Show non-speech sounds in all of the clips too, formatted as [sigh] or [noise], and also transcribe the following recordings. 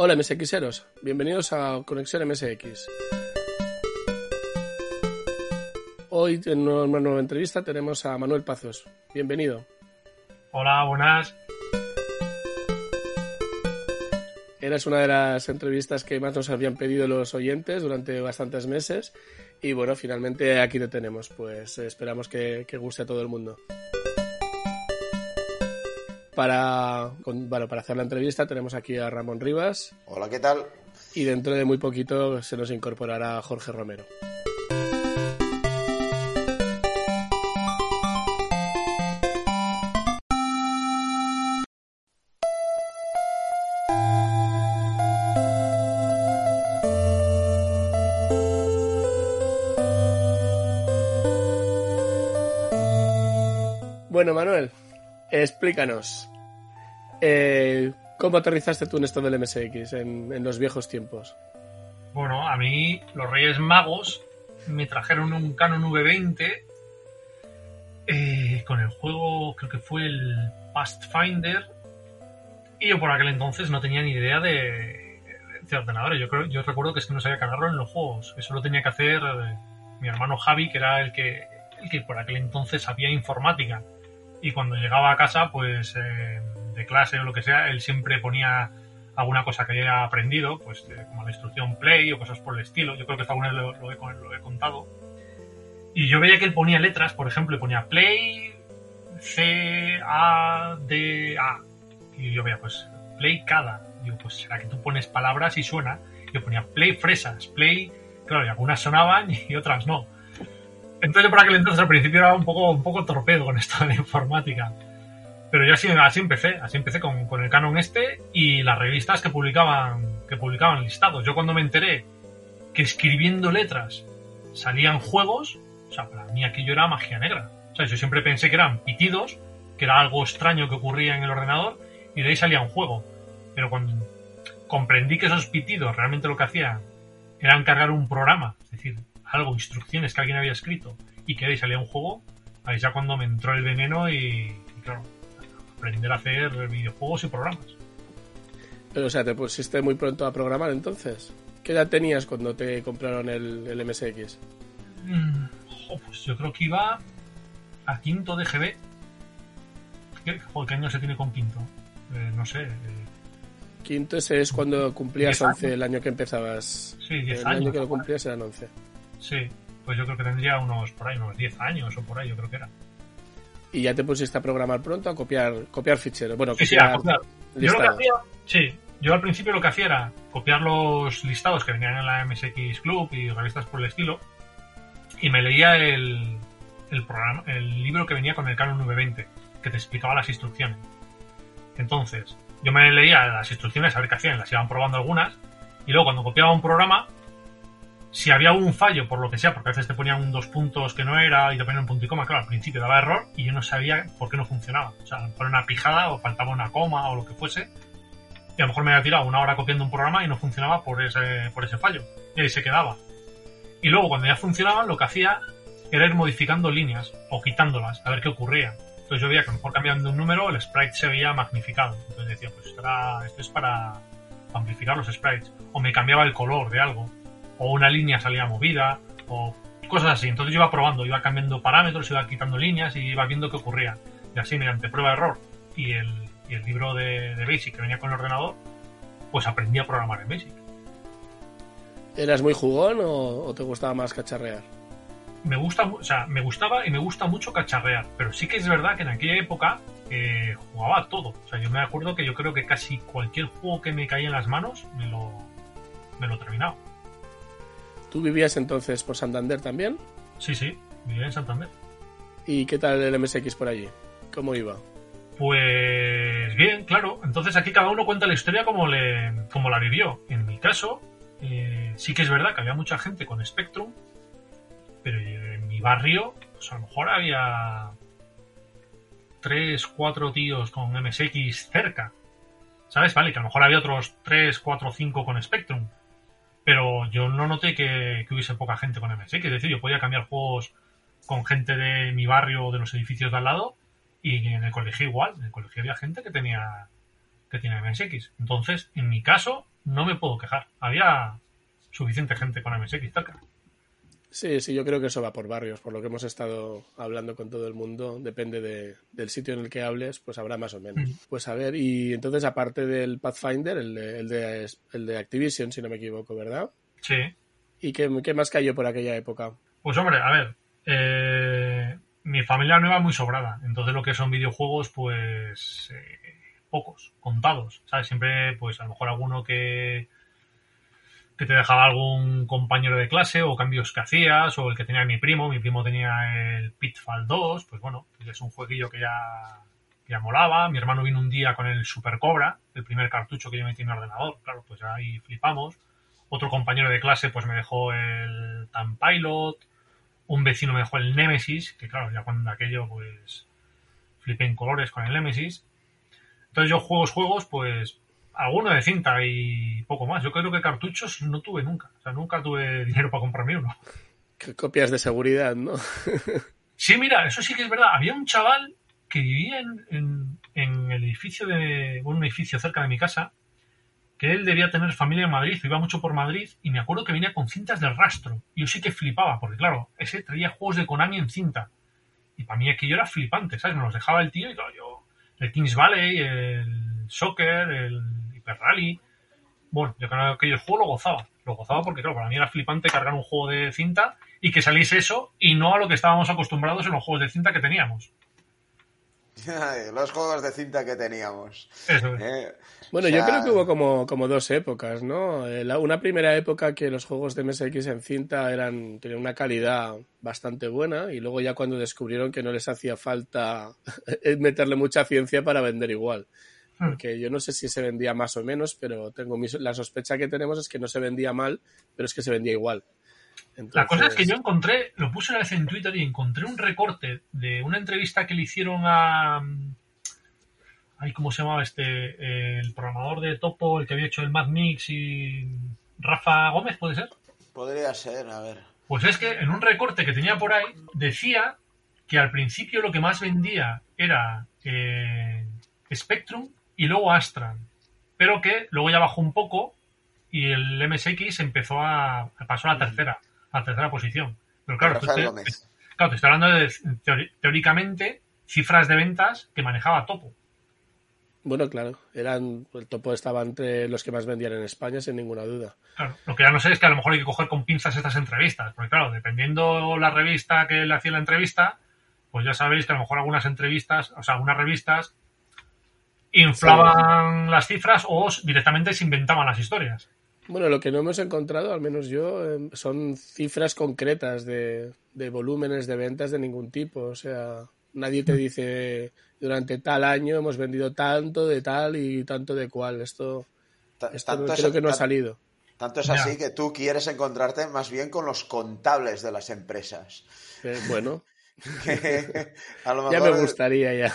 Hola MSXeros, bienvenidos a Conexión MSX. Hoy en una nueva entrevista tenemos a Manuel Pazos. Bienvenido. Hola, buenas. Eres una de las entrevistas que más nos habían pedido los oyentes durante bastantes meses y bueno, finalmente aquí te tenemos. Pues esperamos que, que guste a todo el mundo. Para, con, bueno, para hacer la entrevista tenemos aquí a Ramón Rivas. Hola, ¿qué tal? Y dentro de muy poquito se nos incorporará Jorge Romero. Explícanos. Eh, ¿Cómo aterrizaste tú en esto del MSX en, los viejos tiempos? Bueno, a mí los Reyes Magos me trajeron un Canon V20 eh, con el juego, creo que fue el Pathfinder. Y yo por aquel entonces no tenía ni idea de, de ordenadores. Yo, creo, yo recuerdo que es que no sabía cargarlo en los juegos. Eso lo tenía que hacer eh, mi hermano Javi, que era el que, el que por aquel entonces sabía informática y cuando llegaba a casa, pues eh, de clase o lo que sea, él siempre ponía alguna cosa que haya aprendido, pues como la instrucción play o cosas por el estilo. Yo creo que alguna vez lo, lo, he, lo, he, contado. Y yo veía que él ponía letras, por ejemplo, y ponía play C A D A. Y yo veía, pues play cada. Digo, pues será que tú pones palabras y suena. Yo ponía play fresas, play. Claro, y algunas sonaban [laughs] y otras no. Entonces, por aquel entonces, al principio era un poco, un poco torpedo con esto de informática. Pero yo así, así empecé, así empecé con, con, el Canon este y las revistas que publicaban, que publicaban listados. Yo cuando me enteré que escribiendo letras salían juegos, o sea, para mí aquello era magia negra. O sea, yo siempre pensé que eran pitidos, que era algo extraño que ocurría en el ordenador, y de ahí salía un juego. Pero cuando comprendí que esos pitidos realmente lo que hacían era cargar un programa, es decir, algo, instrucciones que alguien había escrito y que ahí salía un juego, ahí ya cuando me entró el veneno y, y claro, aprender a hacer videojuegos y programas. Pero, o sea, te pusiste muy pronto a programar entonces. ¿Qué edad tenías cuando te compraron el, el MSX? Mm, pues yo creo que iba a quinto de GB. ¿Qué, ¿Qué año se tiene con quinto? Eh, no sé. Eh, quinto ese es cuando cumplías 11, el año que empezabas. Sí, 10 el años. El año que lo cumplías eran 11. Sí, pues yo creo que tendría unos por ahí, unos 10 años o por ahí, yo creo que era. ¿Y ya te pusiste a programar pronto, a copiar, copiar ficheros? Bueno, sí, copiar, sí, copiar. Yo lo que hacía, sí, yo al principio lo que hacía era copiar los listados que venían en la MSX Club y revistas por el estilo y me leía el, el, programa, el libro que venía con el Canon 920 que te explicaba las instrucciones. Entonces, yo me leía las instrucciones a ver qué hacían, las iban probando algunas y luego cuando copiaba un programa si había un fallo, por lo que sea, porque a veces te ponían un dos puntos que no era y te ponían un punto y coma, claro, al principio daba error y yo no sabía por qué no funcionaba. O sea, por una pijada o faltaba una coma o lo que fuese. Y a lo mejor me había tirado una hora copiando un programa y no funcionaba por ese, por ese fallo. Y ahí se quedaba. Y luego, cuando ya funcionaba, lo que hacía era ir modificando líneas o quitándolas, a ver qué ocurría. Entonces yo veía que a lo mejor cambiando un número, el sprite se veía magnificado. Entonces decía, pues esto, es para amplificar los sprites. O me cambiaba el color de algo o una línea salía movida, o cosas así. Entonces yo iba probando, iba cambiando parámetros, iba quitando líneas y iba viendo qué ocurría. Y así, mediante prueba-error y el, y el libro de, de, Basic que venía con el ordenador, pues aprendí a programar en Basic. ¿Eras muy jugón o, o te gustaba más cacharrear? Me gusta, o sea, me gustaba y me gusta mucho cacharrear, pero sí que es verdad que en aquella época eh, jugaba a todo. O sea, yo me acuerdo que yo creo que casi cualquier juego que me caía en las manos me lo, me lo terminaba. ¿Tú vivías entonces por Santander también? Sí, sí, vivía en Santander. ¿Y qué tal el MSX por allí? ¿Cómo iba? Pues bien, claro. Entonces aquí cada uno cuenta la historia como, le, como la vivió. En mi caso, eh, sí que es verdad que había mucha gente con Spectrum, pero en mi barrio, pues a lo mejor había tres, cuatro tíos con MSX cerca. ¿Sabes? Vale, que a lo mejor había otros tres, cuatro, cinco con Spectrum pero yo no noté que, hubiese poca gente con MSX. Es decir, yo podía cambiar juegos con gente de mi barrio o de los edificios de al lado y en el colegio igual. En el colegio había gente que tenía que tenía MSX. Entonces, en mi caso, no me puedo quejar. Había suficiente gente con MSX cerca. Sí, sí, yo creo que eso va por barrios, por lo que hemos estado hablando con todo el mundo, depende de, del sitio en el que hables, pues habrá más o menos. Pues a ver, y entonces aparte del Pathfinder, el de, el de, el de Activision, si no me equivoco, ¿verdad? Sí. ¿Y qué, qué más cayó por aquella época? Pues hombre, a ver, eh, mi familia no iba muy sobrada, entonces lo que son videojuegos, pues eh, pocos, contados, ¿sabes? Siempre, pues a lo mejor alguno que que te dejaba algún compañero de clase o cambios que hacías o el que tenía mi primo, mi primo tenía el Pitfall 2, pues bueno, es un jueguillo que ya, que ya molaba, mi hermano vino un día con el Super Cobra, el primer cartucho que yo metí en mi ordenador, claro, pues ahí flipamos, otro compañero de clase pues me dejó el Tan Pilot, un vecino me dejó el Nemesis, que claro, ya cuando aquello pues flipé en colores con el Nemesis, entonces yo juegos, juegos, pues alguno de cinta y poco más. Yo creo que cartuchos no tuve nunca. O sea, nunca tuve dinero para comprarme uno. Copias de seguridad, ¿no? [laughs] sí, mira, eso sí que es verdad. Había un chaval que vivía en, en, el edificio de. un edificio cerca de mi casa. Que él debía tener familia en Madrid, iba mucho por Madrid, y me acuerdo que venía con cintas de rastro. Y yo sí que flipaba, porque claro, ese traía juegos de Konami en cinta. Y para mí aquello era flipante, ¿sabes? Me los dejaba el tío y claro, yo. El Kings Valley, el Soccer, el Rally. Bueno, yo creo que el juego lo gozaba. Lo gozaba porque, claro, para mí era flipante cargar un juego de cinta y que saliese eso y no a lo que estábamos acostumbrados en los juegos de cinta que teníamos. [laughs] los juegos de cinta que teníamos. Eso eh, Bueno, yo creo que hubo como, como dos épocas, ¿no? Eh, una primera época que los juegos de MSX en cinta eran tenían una calidad bastante buena y luego ya cuando descubrieron que no les hacía falta [laughs] meterle mucha ciencia para vender igual. Hmm. porque yo no sé si se vendía más o menos, pero tengo la sospecha que tenemos es que no se vendía mal, pero es que se vendía igual. La cosa es que yo encontré, lo puse una vez en Twitter y encontré un recorte de una entrevista que le hicieron a. Ay, ¿Cómo se llamaba este? El programador de Topo, el que había hecho el Mad Mix y. Rafa Gómez, ¿puede ser? Podría ser, a ver. Pues es que en un recorte que tenía por ahí decía que al principio lo que más vendía era eh, Spectrum y luego Astran, pero que luego ya bajó un poco y el MSX empezó a pasó a la tercera, a la tercera posición. Pero claro, te, claro, te estoy hablando de teóricamente cifras de ventas que manejaba Topo. Bueno, claro, eran el Topo estaba entre los que más vendían en España sin ninguna duda. Claro, lo que ya no sé es que a lo mejor hay que coger con pinzas estas entrevistas, porque claro, dependiendo la revista que le hacía la entrevista, pues ya sabéis que a lo mejor algunas entrevistas, o sea, algunas revistas inflaban las cifras o directamente se inventaban las historias. Bueno, lo que no hemos encontrado, al menos yo, em, son cifras concretas de, volúmenes de ventas de ningún tipo. O sea, nadie te dice durante tal año hemos vendido tanto de tal y tanto de cual. Esto, esto creo que no ha salido. Tanto es así que tú quieres encontrarte más bien con los contables de las empresas. Eh, bueno, [laughs] Ya me gustaría ya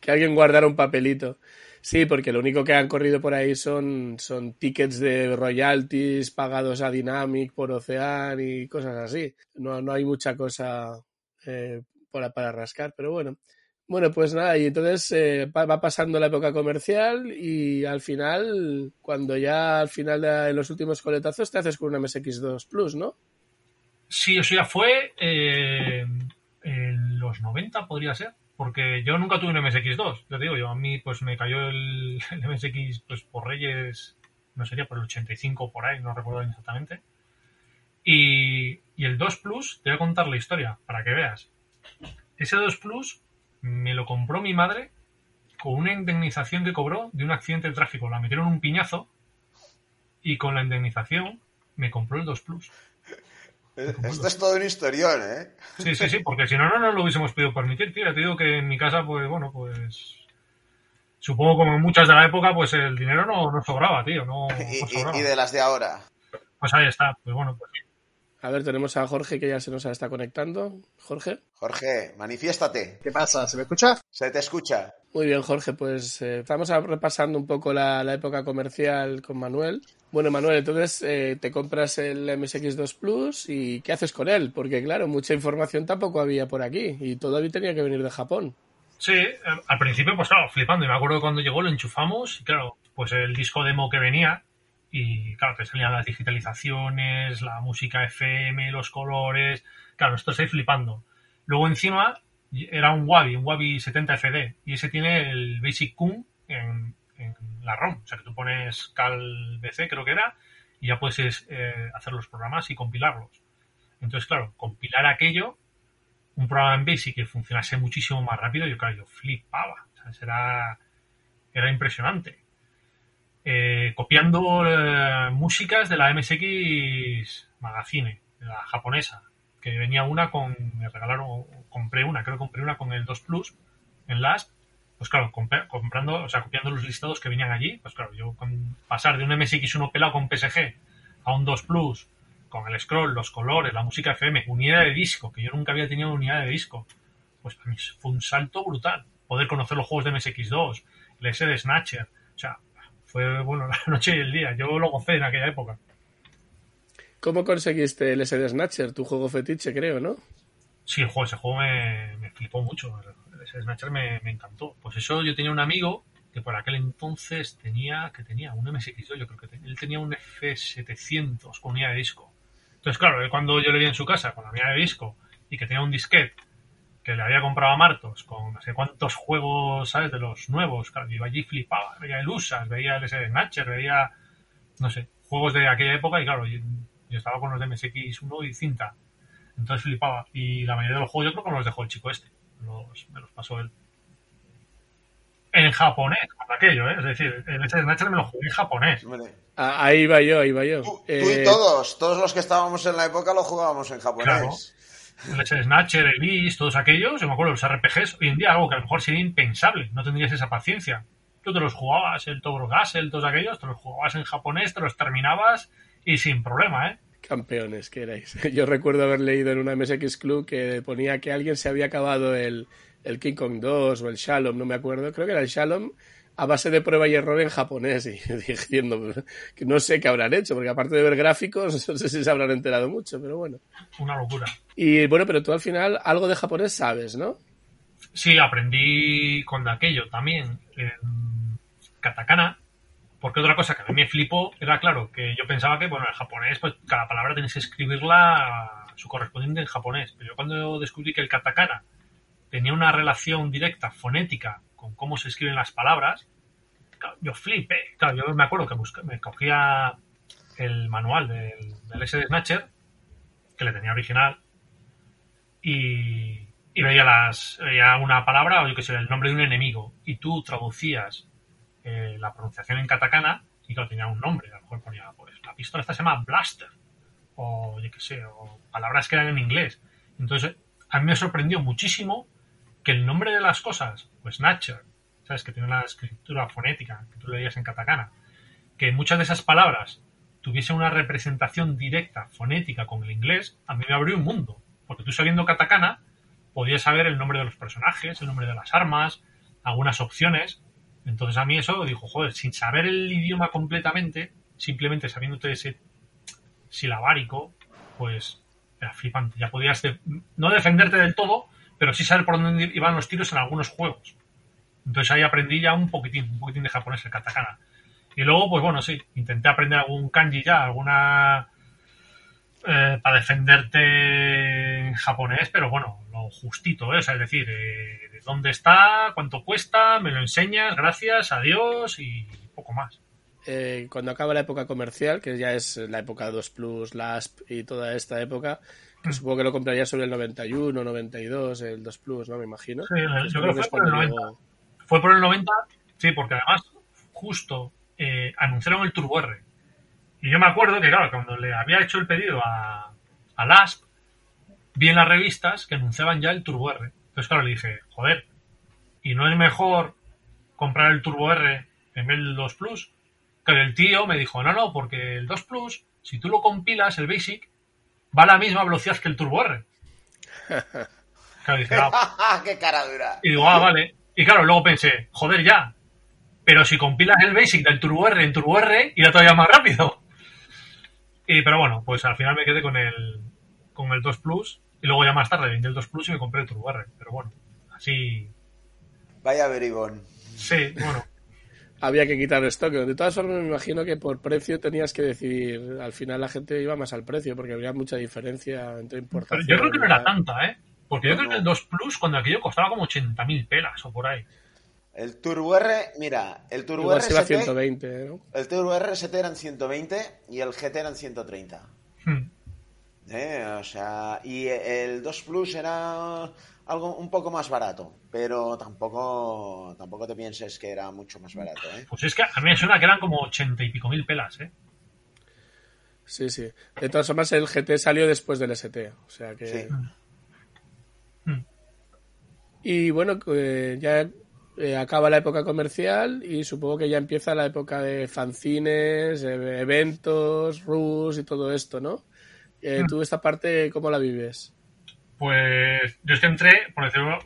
que alguien guardara un papelito. Sí, porque lo único que han corrido por ahí son, son tickets de royalties pagados a Dynamic por Ocean y cosas así. No, no hay mucha cosa eh, para, para rascar, pero bueno. Bueno, pues nada, y entonces eh, va pasando la época comercial y al final, cuando ya al final de los últimos coletazos te haces con una MSX2 Plus, ¿no? Sí, eso ya fue eh, en los 90 podría ser, porque yo nunca tuve un MSX2, yo digo, yo a mí pues me cayó el, [laughs] MSX pues por Reyes, no sería por el 85 por ahí, no recuerdo exactamente. Y, y el 2 Plus, te voy a contar la historia para que veas. Ese 2 Plus me lo compró mi madre con una indemnización que cobró de un accidente de tráfico. La metieron un piñazo y con la indemnización me compró el 2 Plus. Esto es todo un historión, ¿eh? Sí, sí, sí, porque si no, no nos lo hubiésemos podido permitir, tío. Te digo que en mi casa, pues bueno, pues. Supongo como en muchas de la época, pues el dinero no, no sobraba, tío. No, [laughs] ¿Y, de las de ahora? Pues ahí está, pues bueno, pues. A ver, tenemos a Jorge que ya se nos está conectando. Jorge. Jorge, manifiéstate. ¿Qué pasa? ¿Se me escucha? Se te escucha. Muy bien, Jorge, pues eh, estamos repasando un poco la, época comercial con Manuel. Bueno, Manuel, entonces eh, te compras el MSX2 Plus y ¿qué haces con él? Porque claro, mucha información tampoco había por aquí y todavía tenía que venir de Japón. Sí, eh, al principio pues claro, flipando. Y me acuerdo cuando llegó lo enchufamos y claro, pues el disco demo que venía y claro, te salían las digitalizaciones, la música FM, los colores, claro, esto estoy flipando. Luego encima era un Wabi, un Wabi 70 FD, y ese tiene el Basic Kun en, la ROM, o sea que tú pones cal BC creo que era, y ya puedes eh, hacer los programas y compilarlos. Entonces, claro, compilar aquello, un programa en Basic que funcionase muchísimo más rápido, yo claro, yo flipaba, o sea, era, impresionante. Eh, copiando eh, músicas de la MSX Magazine, la japonesa, que venía una con, me regalaron, compré una, creo que compré una con el 2 Plus en Last, pues claro, comprando, o sea, copiando los listados que venían allí, pues claro, yo con pasar de un MSX1 pelado con PSG a un 2 Plus, con el scroll, los colores, la música FM, unidad de disco, que yo nunca había tenido unidad de disco, pues para mí fue un salto brutal. Poder conocer los juegos de MSX2, el S de Snatcher, o sea, fue, bueno, [laughs] la noche y el día. Yo lo gocé en aquella época. ¿Cómo conseguiste el SD Snatcher? Tu juego fetiche, creo, ¿no? Sí, el juego, ese juego me, flipó mucho. El SD Snatcher me, encantó. Pues eso, yo tenía un amigo que por aquel entonces tenía, que tenía un MSX2, yo creo que tenía, él tenía un F700 con unidad de disco. Entonces, claro, cuando yo le vi en su casa con la unidad de disco y que tenía un disquete que le había comprado a Martos con no sé cuántos juegos, ¿sabes? De los nuevos. Claro, iba allí flipaba. Veía el USAS, veía el SD Snatcher, veía, no sé, juegos de aquella época y claro, yo, estaba con los de MSX1 y cinta. Entonces flipaba. Y la mayoría de los juegos yo creo que me los dejó el chico este. Me los pasó él. En japonés, aquello, ¿eh? Es decir, el Snatcher me lo jugué en japonés. Ah, ahí va yo, ahí va yo. Tú, y eh, todos, todos los que estábamos en la época lo jugábamos en japonés el Snatcher, el Beast, todos aquellos, yo me acuerdo, los RPGs, hoy en día algo que a lo mejor sería impensable, no tendrías esa paciencia. Tú te los jugabas, el Tobro Gasel, todos aquellos, te los jugabas en japonés, te los terminabas y sin problema, ¿eh? Campeones que erais. [laughs] Yo recuerdo haber leído en una MSX Club que ponía que alguien se había acabado el, el King Kong 2 o el Shalom, no me acuerdo, creo que era el Shalom, a base de prueba y error en japonés [laughs] y diciendo que no sé qué habrán hecho, porque aparte de ver gráficos, [laughs] no sé si se habrán enterado mucho, pero bueno. Una locura. Y bueno, pero tú al final algo de japonés sabes, ¿no? Sí, aprendí con aquello también en katakana, porque otra cosa que a mí me flipó era, claro, que yo pensaba que, bueno, en japonés, pues cada palabra tienes que escribirla su correspondiente en japonés, pero yo cuando descubrí que el katakana tenía una relación directa fonética con cómo se escriben las palabras, yo flipé. Claro, yo me acuerdo que me cogía el manual del, del SD Snatcher, que le tenía original, y, veía, las, veía una palabra, o yo que sé, el nombre de un enemigo, y tú traducías eh, la pronunciación en katakana, y claro, tenía un nombre, a lo mejor ponía, pues, la pistola esta se llama Blaster, o yo que sé, o palabras que eran en inglés. Entonces, a mí me sorprendió muchísimo que el nombre de las cosas, pues Snatcher, ¿sabes? Que tiene una escritura fonética, que tú leías en katakana, que muchas de esas palabras tuviesen una representación directa, fonética con el inglés, a mí me abrió un mundo. Porque tú sabiendo katakana, podías saber el nombre de los personajes, el nombre de las armas, algunas opciones. Entonces a mí eso dijo, joder, sin saber el idioma completamente, simplemente sabiéndote ese silabárico, pues era flipante. Ya podías no defenderte del todo, pero sí saber por dónde iban los tiros en algunos juegos. Entonces ahí aprendí ya un poquitín, un poquitín de japonés, el katakana. Y luego, pues bueno, sí, intenté aprender algún kanji ya, alguna... Eh, para defenderte en japonés, pero bueno, lo justito, ¿eh? es decir, eh, dónde está, cuánto cuesta, me lo enseñas, gracias, adiós y poco más. Eh, cuando acaba la época comercial, que ya es la época 2 Plus, LASP y toda esta época, que supongo que lo compraría sobre el 91, 92, el 2 Plus, ¿no? Me imagino. Sí, yo creo que fue por el 90. Fue por el 90, sí, porque además justo anunciaron el Turbo R. Y yo me acuerdo que, claro, cuando le había hecho el pedido a, a LASP, vi en las revistas que anunciaban ya el Turbo R. Entonces, claro, le dije, joder, ¿y no es mejor comprar el Turbo R en vez del 2 Plus? Que el tío me dijo, no, no, porque el 2 Plus, si tú lo compilas, el Basic, va a la misma velocidad que el Turbo R. [laughs] Claro, ah". [laughs] ¡Qué cara dura! Y digo, ah, vale. Y claro, luego pensé, joder, ya. Pero si compilas el Basic del Turbo R en Turbo R, irá todavía más rápido. Y, pero bueno, pues al final me quedé con el, con el 2 Plus. Y luego ya más tarde vendí el 2 Plus y me compré el Turbo R. Pero bueno, así. Vaya verigón. Sí, bueno. [laughs] había que quitar stock. De todas formas, me imagino que por precio tenías que decidir. Al final la gente iba más al precio porque había mucha diferencia entre importaciones. yo creo que no era tanta, ¿eh? Porque yo creo que el 2 Plus, cuando aquello costaba como 80.000 pelas o por ahí. El Turbo R, mira, el Turbo R. 120, ¿no? El Turbo R ST eran 120 y el GT eran 130. Hmm. ¿Eh? O sea, y el 2 Plus era algo un poco más barato, pero tampoco tampoco te pienses que era mucho más barato. ¿eh? Pues es que a mí me suena que eran como 80 y pico mil pelas, ¿eh? Sí, sí. De todas formas, el GT salió después del ST, o sea que... Sí. Hmm. Y bueno, eh, ya eh, acaba la época comercial y supongo que ya empieza la época de fanzines, eventos, RUS y todo esto, ¿no? Eh, ¿Tú esta parte cómo la vives? Pues yo es que entré, por decirlo,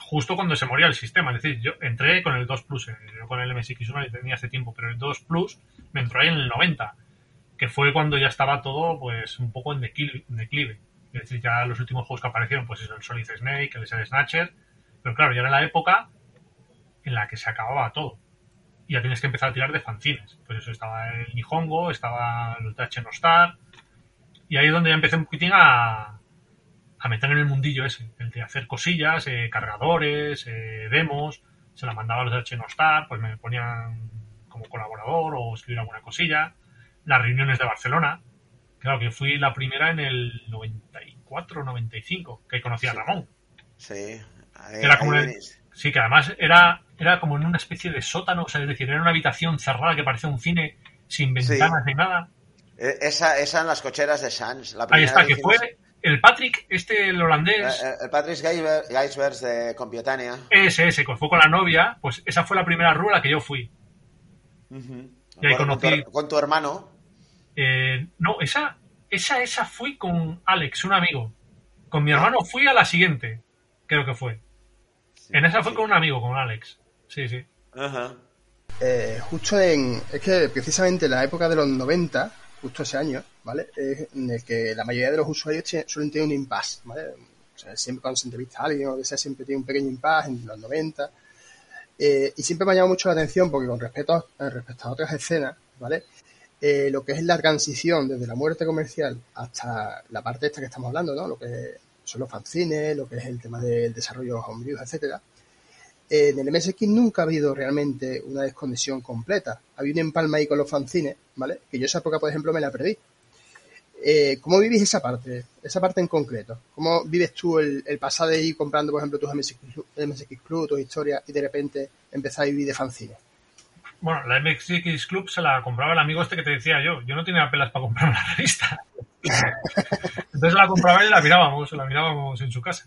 justo cuando se moría el sistema. Es decir, yo entré con el 2 Plus, eh, yo con el MSX1 ya tenía hace tiempo, pero el 2 Plus me entró ahí en el 90, que fue cuando ya estaba todo pues un poco en declive. Es decir, ya los últimos juegos que aparecieron, pues eso, el Solid Snake, el Snatcher, pero claro, ya era la época en la que se acababa todo. Y ya tienes que empezar a tirar de fanzines. Pues eso, estaba el Nihongo, estaba el TH No Star, y ahí es donde ya empecé un poquitín a, a meter en el mundillo ese, el de hacer cosillas, eh, cargadores, eh, demos, se la mandaba a los de Star, pues me ponían como colaborador o escribir alguna cosilla. Las reuniones de Barcelona, claro que fui la primera en el 94, 95, que conocí a Ramón. Sí, era como sí, que además era, era como en una especie de sótano, o sea, es decir, era una habitación cerrada que parecía un cine sin ventanas ni nada. E, esa, esa en las cocheras de Sans. La Ahí está, que fue el Patrick, este, el holandés. Eh, eh, el, Patrick Geisbers de Compiotania. Ese, ese, que fue con la novia, pues esa fue la primera rúa a la que yo fui. Y ahí conocí. Con tu, hermano? Eh, no, esa, esa, esa fui con Alex, un amigo. Con mi hermano fui a la siguiente, creo que fue. en esa fui con un amigo, con Alex. Sí, sí. Ajá. justo en. Es que precisamente en la época de los 90 justo ese año, ¿vale? en el que la mayoría de los usuarios suelen tener un impasse, ¿vale? O sea, siempre cuando se entrevista a alguien o que sea, siempre tiene un pequeño impasse en los 90. Eh, y siempre me ha llamado mucho la atención porque con respecto a, respecto a otras escenas, ¿vale? Eh, lo que es la transición desde la muerte comercial hasta la parte esta que estamos hablando, ¿no? Lo que son los fanzines, lo que es el tema del desarrollo homebrew, etcétera, en el MSX nunca ha habido realmente una desconexión completa. Había un empalme ahí con los fanzines, ¿vale? Que yo esa época, por ejemplo, me la perdí. Eh, ¿Cómo vivís esa parte? Esa parte en concreto. ¿Cómo vives tú el, pasar de ir comprando, por ejemplo, tus MSX, MSX Club, tus historias, y de repente empezar a vivir de fanzines? Bueno, la MSX Club se la compraba el amigo este que te decía yo. Yo no tenía pelas para comprar una revista. [laughs] Entonces la compraba y la mirábamos, la mirábamos en su casa.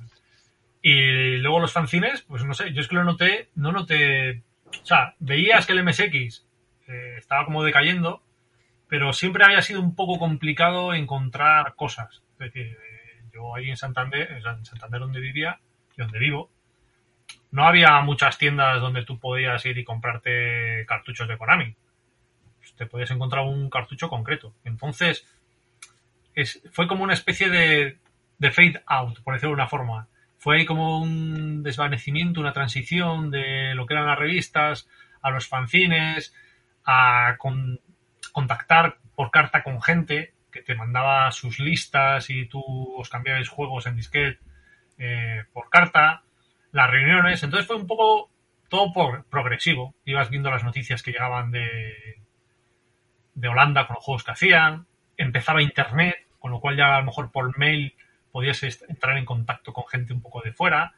Y luego los fanzines, pues no sé, yo es que lo noté, no noté, o sea, veías que el MSX eh, estaba como decayendo, pero siempre había sido un poco complicado encontrar cosas. Es decir, eh, yo ahí en Santander, en Santander donde vivía y donde vivo, no había muchas tiendas donde tú podías ir y comprarte cartuchos de Konami. Pues te podías encontrar un cartucho concreto. Entonces, es, fue como una especie de, de fade out, por decirlo de una forma fue como un desvanecimiento, una transición de lo que eran las revistas a los fanzines, a contactar por carta con gente que te mandaba sus listas y tú os cambiabas juegos en disquete eh, por carta, las reuniones, entonces fue un poco todo por, progresivo. Ibas viendo las noticias que llegaban de, de Holanda con los juegos que hacían, empezaba Internet, con lo cual ya a lo mejor por mail podías entrar en contacto con gente un poco de fuera.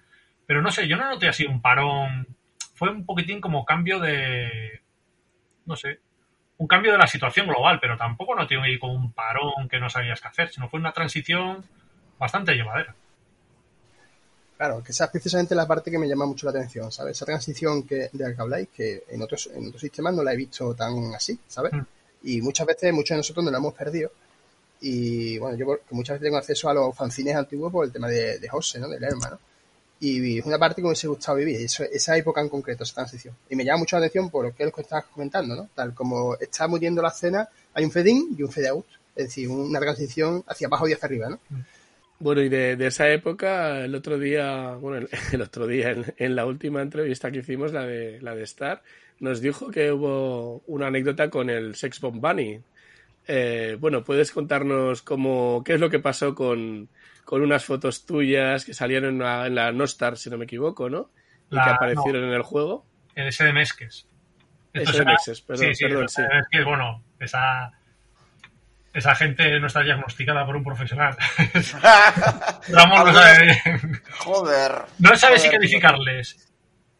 Pero no sé, yo no noté así un parón. Fue un poquitín como cambio de. No sé. Un cambio de la situación global, pero tampoco noté ahí como un parón que no sabías qué hacer, sino fue una transición bastante llevadera. Claro, que esa es precisamente la parte que me llama mucho la atención, ¿sabes? Esa transición que, de la que habláis, que en otros, en otros sistemas no la he visto tan así, ¿sabes? Mm. Y muchas veces, muchos de nosotros nos la hemos perdido y bueno, yo muchas veces tengo acceso a los fanzines antiguos por el tema de, de José, ¿no? Del hermano. Y es una parte que me hubiese gustado vivir, esa época en concreto, esa transición. Y me llama mucho la atención por lo que es lo que estás comentando, ¿no? Tal como está muriendo la escena, hay un fade in y un fade out. Es decir, una transición hacia abajo y hacia arriba, ¿no? Bueno, y de, esa época, el otro día, bueno, el, [laughs] otro día, en, la última entrevista que hicimos, la de, la de Star, nos dijo que hubo una anécdota con el Sex Bomb Bunny. Eh, bueno, ¿puedes contarnos cómo, qué es lo que pasó con, con unas fotos tuyas que salieron en la, en la Nostar, si no me equivoco, ¿no? Y que aparecieron en el juego. El SD Mesques. SD Mesques, perdón, sí, perdón, sí. Es que, bueno, esa, esa gente no está diagnosticada por un profesional. Ramón no sabe Joder. No sabe si calificarles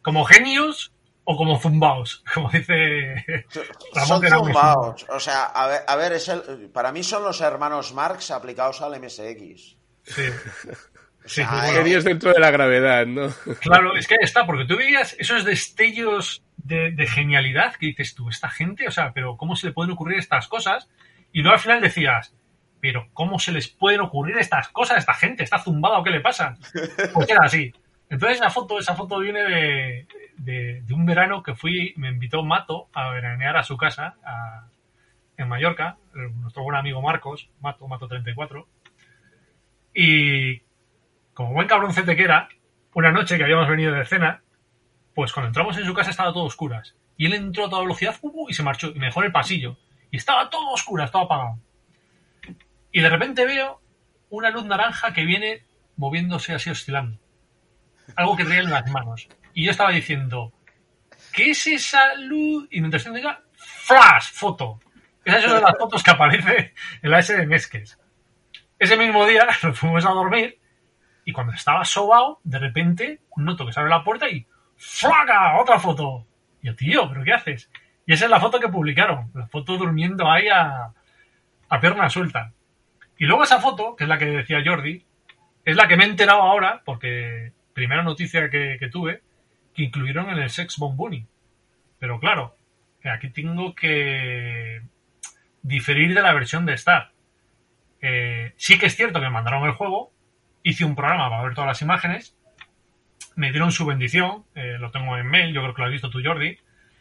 como genios o como zumbaos, [laughs] como dice Ramón. Son zumbaos. O sea, a ver, a ver es el, para mí son los hermanos Marx aplicados al MSX. Sí. Sí, genios dentro de la gravedad, ¿no? Claro, es que está, porque tú veías esos destellos de, de, genialidad que dices tú, esta gente, o sea, pero ¿cómo se le pueden ocurrir estas cosas? Y luego al final decías, pero ¿cómo se les pueden ocurrir estas cosas a esta gente? ¿Está zumbada o qué le pasa? Pues era así. Entonces esa foto, esa foto viene de, un verano que fui, me invitó Mato a veranear a su casa en Mallorca, nuestro buen amigo Marcos, Mato, Mato 34. Y como buen cabroncete que era, una noche que habíamos venido de cena, pues cuando entramos en su casa estaba todo oscuras. Y él entró a toda velocidad y se marchó y me dejó en el pasillo. Y estaba todo oscuro, estaba apagado. Y de repente veo una luz naranja que viene moviéndose así oscilando. Algo que traía en las manos. Y yo estaba diciendo, ¿qué es esa luz? Y mientras diga, ¡flash! Foto. Esa es una de las fotos que aparece en la S de Mesques. Ese mismo día [laughs] nos fuimos a dormir y cuando estaba sobao, de repente noto que se abre la puerta y ¡flaga! ¡Otra foto! Y yo, tío, ¿pero qué haces? Y esa es la foto que publicaron, la foto durmiendo ahí a, a pierna suelta. Y luego esa foto, que es la que decía Jordi, es la que me he enterado ahora, porque primera noticia que, tuve, que incluyeron en el Sex Bomb Bunny. Pero claro, aquí tengo que diferir de la versión de Star. Eh, sí que es cierto que me mandaron el juego, hice un programa para ver todas las imágenes, me dieron su bendición, eh, lo tengo en mail, yo creo que lo has visto tú, Jordi,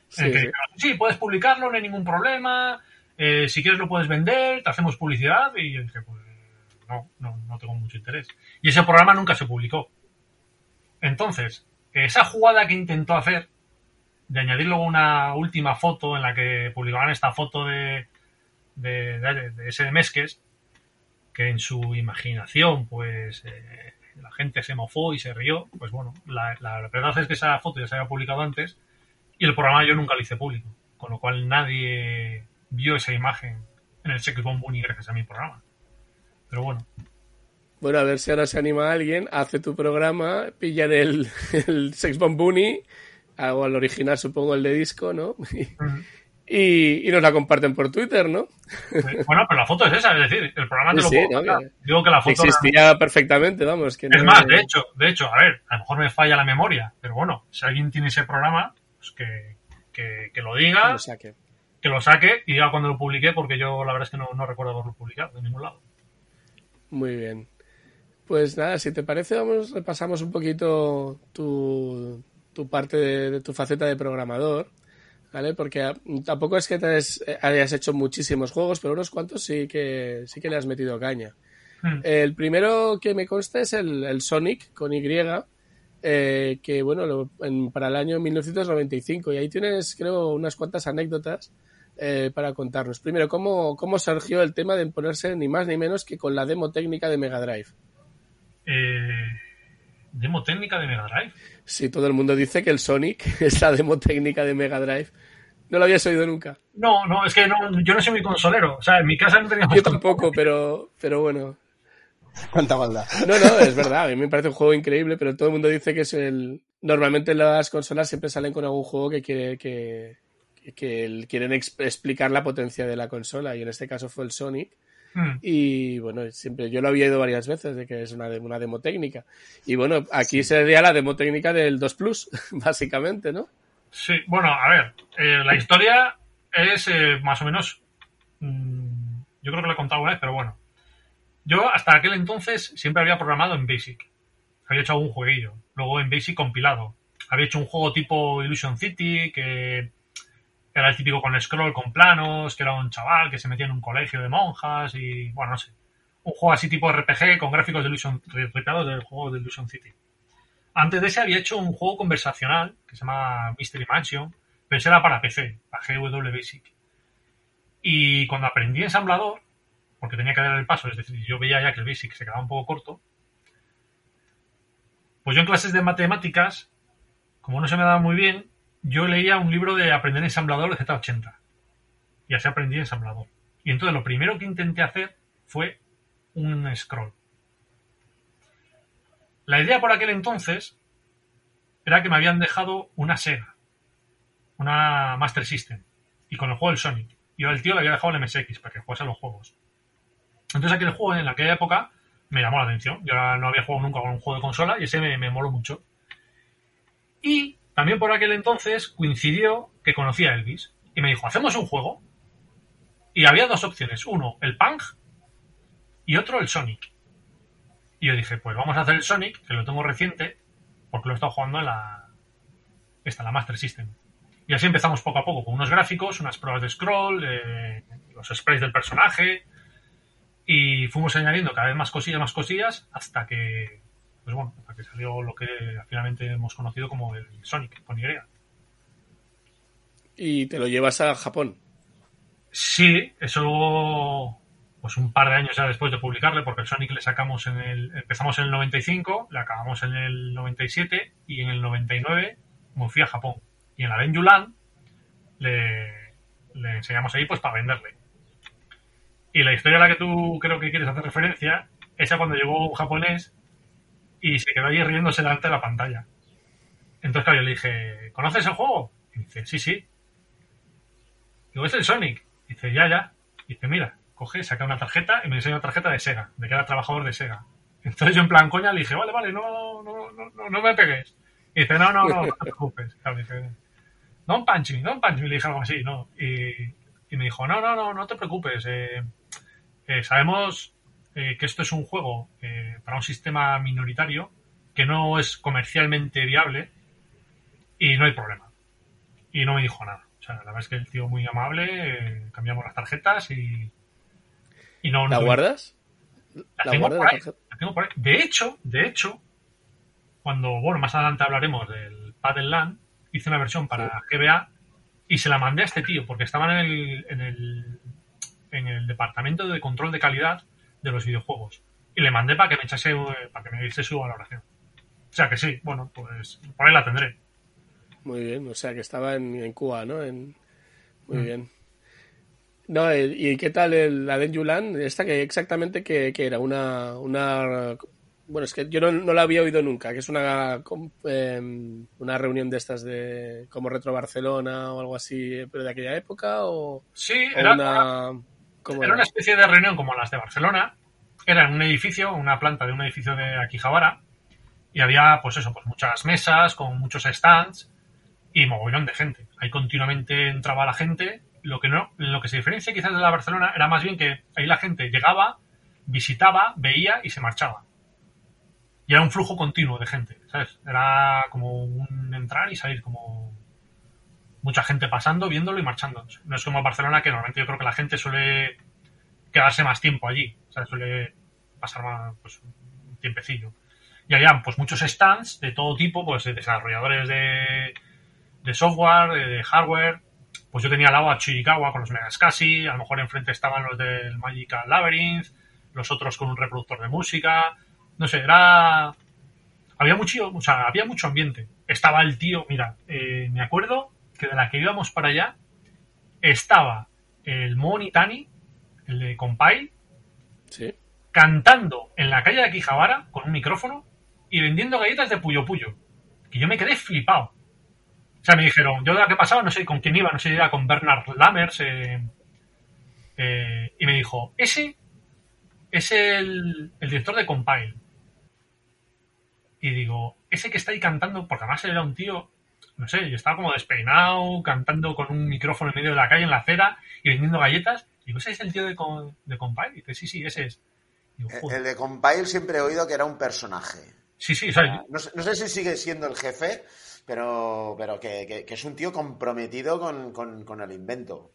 Sí, puedes publicarlo, no hay ningún problema. Eh, si quieres lo puedes vender, te hacemos publicidad. Y yo dije, pues no, no, no tengo mucho interés. Y ese programa nunca se publicó. Entonces, esa jugada que intentó hacer, de añadir luego una última foto en la que publicaban esta foto de, de, ese de Mesques, que en su imaginación, pues eh, la gente se mofó y se rió, pues bueno, la, la verdad es que esa foto ya se había publicado antes y el programa yo nunca lo hice público, con lo cual nadie vio esa imagen en el Sex Bomb Bunny gracias a mi programa. Pero bueno. Bueno, a ver si ahora se anima alguien, hace tu programa, pillan el, [laughs] el Sex Bomb Bunny, hago al original supongo el de disco, ¿no? Y, y, nos la comparten por Twitter, ¿no? Bueno, pero la foto es esa, es decir, el programa te lo puedo Digo que la foto existía perfectamente, vamos. Que es más, de hecho, de hecho, a ver, a lo mejor me falla la memoria, pero bueno, si alguien tiene ese programa, pues que, lo diga, que lo, saque. que lo saque y diga cuando lo publiqué, porque yo la verdad es que no, recuerdo haberlo publicado de ningún lado. Muy bien. Pues nada, si te parece, vamos, repasamos un poquito tu, tu parte de, tu faceta de programador, ¿vale? Porque tampoco es que te hayas hecho muchísimos juegos, pero unos cuantos sí que, sí que le has metido caña. Hmm. El primero que me consta es el, el Sonic con Y, eh, que bueno, para el año 1995. Y ahí tienes, creo, unas cuantas anécdotas eh, para contarnos. Primero, ¿cómo, ¿cómo surgió el tema de ponerse ni más ni menos que con la demo técnica de Mega Drive? Eh, ¿Demo técnica de Mega Drive? Sí, todo el mundo dice que el Sonic [laughs] es la demo técnica de Mega Drive. ¿No lo habías oído nunca? No, no, es que no, yo no soy muy consolero. O sea, en mi casa no teníamos... Yo tampoco, pero, pero bueno, Cuánta maldad. No, no, es verdad. A mí me parece un juego increíble, pero todo el mundo dice que es el. Normalmente las consolas siempre salen con algún juego que quiere que, que quieren explicar la potencia de la consola y en este caso fue el Sonic. Hmm. Y bueno, siempre yo lo había ido varias veces de que es una, una demo técnica. Y bueno, aquí sería la demo técnica del 2 Plus, [laughs] básicamente, ¿no? Sí, bueno, a ver, eh, la historia es eh, más o menos. Mmm, yo creo que lo he contado una vez, pero bueno. Yo hasta aquel entonces siempre había programado en Basic. Había hecho algún jueguillo. Luego en Basic compilado. Había hecho un juego tipo Illusion City, que era el típico con scroll, con planos, que era un chaval que se metía en un colegio de monjas y, bueno, no sé. un juego así tipo RPG con gráficos de Illusion, del juego de Illusion City. Antes de ese había hecho un juego conversacional que se llama Mystery Mansion, pero ese era para PC, para GW Basic. Y cuando aprendí ensamblador, porque tenía que dar el paso, es decir, yo veía ya que el Basic se quedaba un poco corto, pues yo en clases de matemáticas, como no se me daba muy bien, yo leía un libro de aprender ensamblador de Z80. Y así aprendí ensamblador. Y entonces lo primero que intenté hacer fue un scroll. La idea por aquel entonces era que me habían dejado una Sega, una Master System, y con el juego del Sonic. Y al tío le había dejado el MSX para que jugase los juegos. Entonces aquel juego en aquella época me llamó la atención. Yo no había jugado nunca con un juego de consola y ese me, me moló mucho. Y también por aquel entonces coincidió que conocía a Elvis y me dijo, ¿hacemos un juego? Y había dos opciones. Uno, el Punk y otro, el Sonic. Y yo dije, pues vamos a hacer el Sonic, que lo tengo reciente, porque lo he estado jugando en la, esta, la Master System. Y así empezamos poco a poco, con unos gráficos, unas pruebas de scroll, eh, los sprays del personaje, y fuimos añadiendo cada vez más cosillas, más cosillas, hasta que, pues bueno, hasta que salió lo que finalmente hemos conocido como el Sonic, con Y. ¿Y te lo llevas a Japón? Sí, eso pues un par de años ya después de publicarle, porque el Sonic le sacamos en el, empezamos en el 95, le acabamos en el 97 y en el 99 me fui a Japón. Y en la Denjuland le, le enseñamos ahí pues para venderle. Y la historia a la que tú creo que quieres hacer referencia, esa cuando llegó un japonés y se quedó ahí riéndose delante de la pantalla. Entonces, claro, yo le dije, ¿conoces el juego? Y dice, sí, sí. Digo, es el Sonic. dice, ya, ya. dice, mira, coge, saca una tarjeta y me enseña una tarjeta de Sega, de que era trabajador de Sega. Entonces yo en plan coña le dije, vale, vale, no, no, no, no, me pegues. Y dice, no, no, no, no te preocupes. Claro, dice, don't punch me, don't punch me, le dije algo así, ¿no? Y, y me dijo, no, no, no, no te preocupes. Eh, eh, sabemos eh, que esto es un juego eh, para un sistema minoritario que no es comercialmente viable y no hay problema. Y no me dijo nada. O sea, la verdad es que el tío muy amable, cambiamos las tarjetas y, y no... ¿La guardas? La, tengo por ahí, la, tengo por ahí, De hecho, de hecho, cuando, bueno, más adelante hablaremos del Paddle Land, hice una versión para GBA y se la mandé a este tío porque estaba en el, en el en el departamento de control de calidad de los videojuegos. Y le mandé para que me echase, para que me diese su valoración. O sea que sí, bueno, pues por ahí la tendré. Muy bien, o sea que estaba en, Cuba, ¿no? En... Muy mm. bien. No, ¿y qué tal el, la Denjulan? Esta que exactamente que, era una, una bueno, es que yo no, no, la había oído nunca, que es una, em, una reunión de estas de como Retro Barcelona o algo así, pero de aquella época o... Sí, era, una, era, una especie de reunión como las de Barcelona. Era en un edificio, una planta de un edificio de Aquijabara, y había, pues eso, pues muchas mesas con muchos stands y mogollón de gente. Ahí continuamente entraba la gente. Lo que no, lo que se diferencia quizás de la Barcelona era más bien que ahí la gente llegaba, visitaba, veía y se marchaba. Y era un flujo continuo de gente, ¿sabes? Era como un entrar y salir, como mucha gente pasando, viéndolo y marchando. No es como Barcelona, que normalmente yo creo que la gente suele quedarse más tiempo allí, ¿sabes? Suele pasar más, pues, un tiempecillo. Y había pues muchos stands de todo tipo, pues de desarrolladores de, software, de, hardware. Pues yo tenía al lado a Chirikawa con los Megascasi, a lo mejor enfrente estaban los del Magical Labyrinth, los otros con un reproductor de música. No sé, era... Había mucho, o sea, había mucho ambiente. Estaba el tío, mira, eh, me acuerdo que de la que íbamos para allá estaba el Monitani, el de Compile, cantando en la calle de Quijabara con un micrófono y vendiendo galletas de Puyo Puyo. Que yo me quedé flipado. O sea, me dijeron, yo de la que pasaba, no sé con quién iba, no sé si era con Bernard Lammers, eh, eh, y me dijo, ese es el, el director de Compile. Y digo, ese que está ahí cantando, porque además era un tío no sé, yo estaba como despeinado, cantando con un micrófono en medio de la calle, en la acera, y vendiendo galletas. Y digo, ¿ese es el tío de, de Compile? Y dice, sí, sí, ese es. el de Compile siempre he oído que era un personaje. Sí, sí, no, sé si sigue siendo el jefe, pero, pero que, es un tío comprometido con, el invento.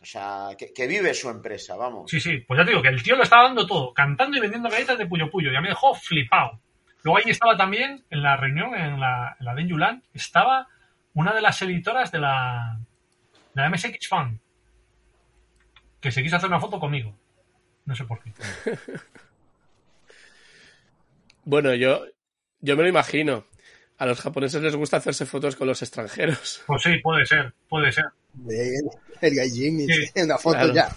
O sea, que, vive su empresa, vamos. Sí, sí, pues ya te digo que el tío lo estaba dando todo, cantando y vendiendo galletas de Puyo Puyo. Ya me dejó flipado. Luego ahí estaba también, en la reunión, en la, en la de Yulan, estaba una de las editoras de la, de la MSX Fan, que se quiso hacer una foto conmigo. No sé por qué. [laughs] bueno, yo, yo me lo imagino. A los japoneses les gusta hacerse fotos con los extranjeros. Pues sí, puede ser, puede ser. El gallín [laughs] una foto ya.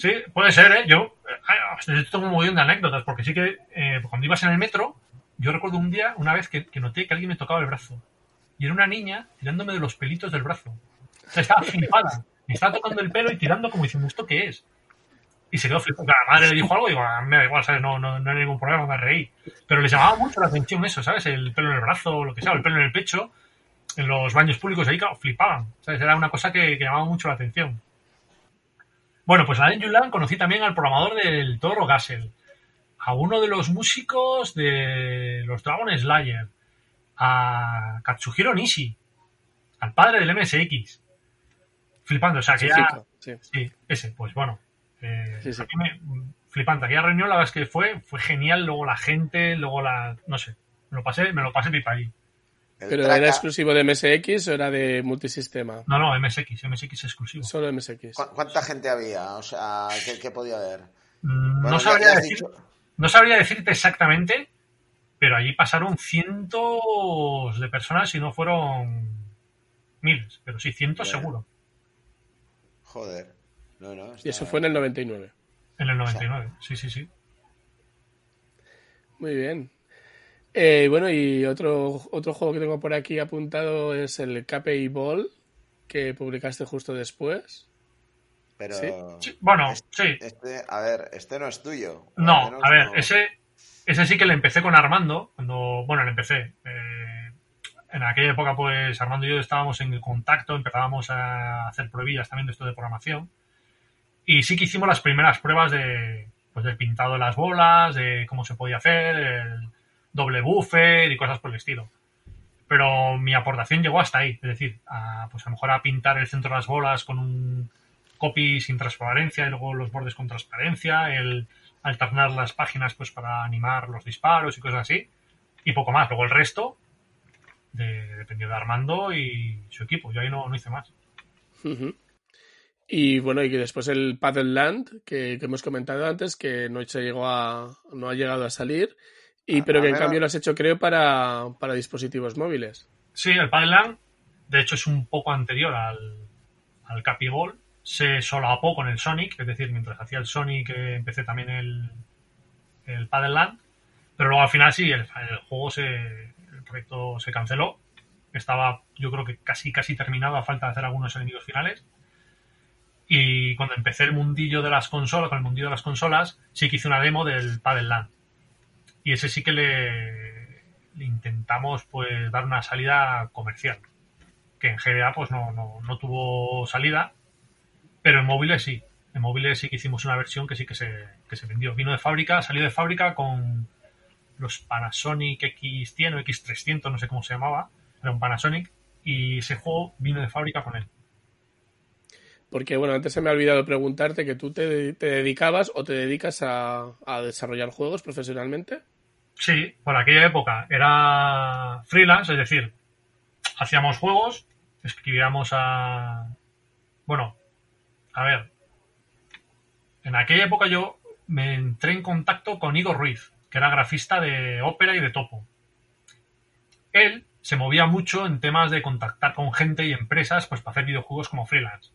Sí, puede ser, ¿eh? Yo eh, tengo un montón de anécdotas, porque sí que eh, cuando ibas en el metro, yo recuerdo un día, una vez que, noté que alguien me tocaba el brazo. Y era una niña tirándome de los pelitos del brazo. O sea, estaba flipada. Me estaba tocando el pelo y tirando como diciendo, ¿esto qué es? Y se quedó flipado. La madre le dijo algo y digo, ah, me da igual, ¿sabes? No, no, no hay ningún problema, me reí. Pero le llamaba mucho la atención eso, ¿sabes? El pelo en el brazo, o lo que sea, el pelo en el pecho en los baños públicos ahí, claro, flipaban. ¿sabes? Era una cosa que, llamaba mucho la atención. Bueno, pues a Den Yulan conocí también al programador del Toro Gassel, a uno de los músicos de los Dragon Slayer, a Katsuhiro Nishi, al padre del MSX. Flipando, o sea, que ya... Sí. ese, pues bueno. Eh, flipante. Aquella reunión, la verdad es que fue, fue genial. Luego la gente, luego la... No sé, me lo pasé, me lo pasé pipa ahí. ¿Pero era exclusivo de MSX o era de multisistema? No, no, MSX, MSX exclusivo. Solo MSX. ¿Cuánta gente había? O sea, ¿qué, podía haber? Mm, no, sabría no sabría decirte exactamente, pero allí pasaron cientos de personas y no fueron miles, pero sí, cientos seguro. Joder. Y eso fue en el 99. En el 99, sí, sí, sí. Muy bien. Eh, bueno, y otro, otro juego que tengo por aquí apuntado es el KPI Ball, que publicaste justo después. Pero. bueno, sí. Este, a ver, este no es tuyo. No, a ver, ese, ese sí que le empecé con Armando. Cuando, bueno, le empecé. Eh, en aquella época, pues Armando y yo estábamos en contacto, empezábamos a hacer pruebas también de esto de programación. Y sí que hicimos las primeras pruebas de, pues, del pintado de las bolas, de cómo se podía hacer, el, doble buffer y cosas por el estilo. Pero mi aportación llegó hasta ahí, es decir, a, pues a lo mejor a pintar el centro de las bolas con un copy sin transparencia y luego los bordes con transparencia, el alternar las páginas pues para animar los disparos y cosas así, y poco más. Luego el resto de, dependió de Armando y su equipo, yo ahí no, no hice más. Y bueno, y después el Paddle Land, que, que, hemos comentado antes, que no se llegó a, no ha llegado a salir, y, pero que en cambio lo has hecho, creo, para, dispositivos móviles. Sí, el Padel de hecho, es un poco anterior al, al. Se solapó con el Sonic, es decir, mientras hacía el Sonic eh, empecé también el, el Padel Pero luego al final sí, el, juego se. El proyecto se canceló. Estaba, yo creo que casi casi terminado a falta de hacer algunos enemigos finales. Y cuando empecé el mundillo de las consolas, con el mundillo de las consolas, sí que hice una demo del Padel Land y ese sí que le, intentamos pues dar una salida comercial que en GBA pues no, no, tuvo salida pero en móviles sí. En móviles sí que hicimos una versión que sí que se, que se vendió. Vino de fábrica salió de fábrica con los Panasonic X100 o X300 no sé cómo se llamaba. Era un Panasonic y ese juego vino de fábrica con él. Porque, bueno, antes se me ha olvidado preguntarte que tú te, dedicabas o te dedicas a, a, desarrollar juegos profesionalmente. Sí, por aquella época era freelance, es decir, hacíamos juegos, escribíamos a... Bueno, a ver, en aquella época yo me entré en contacto con Igor Ruiz, que era grafista de ópera y de topo. Él se movía mucho en temas de contactar con gente y empresas pues para hacer videojuegos como freelance.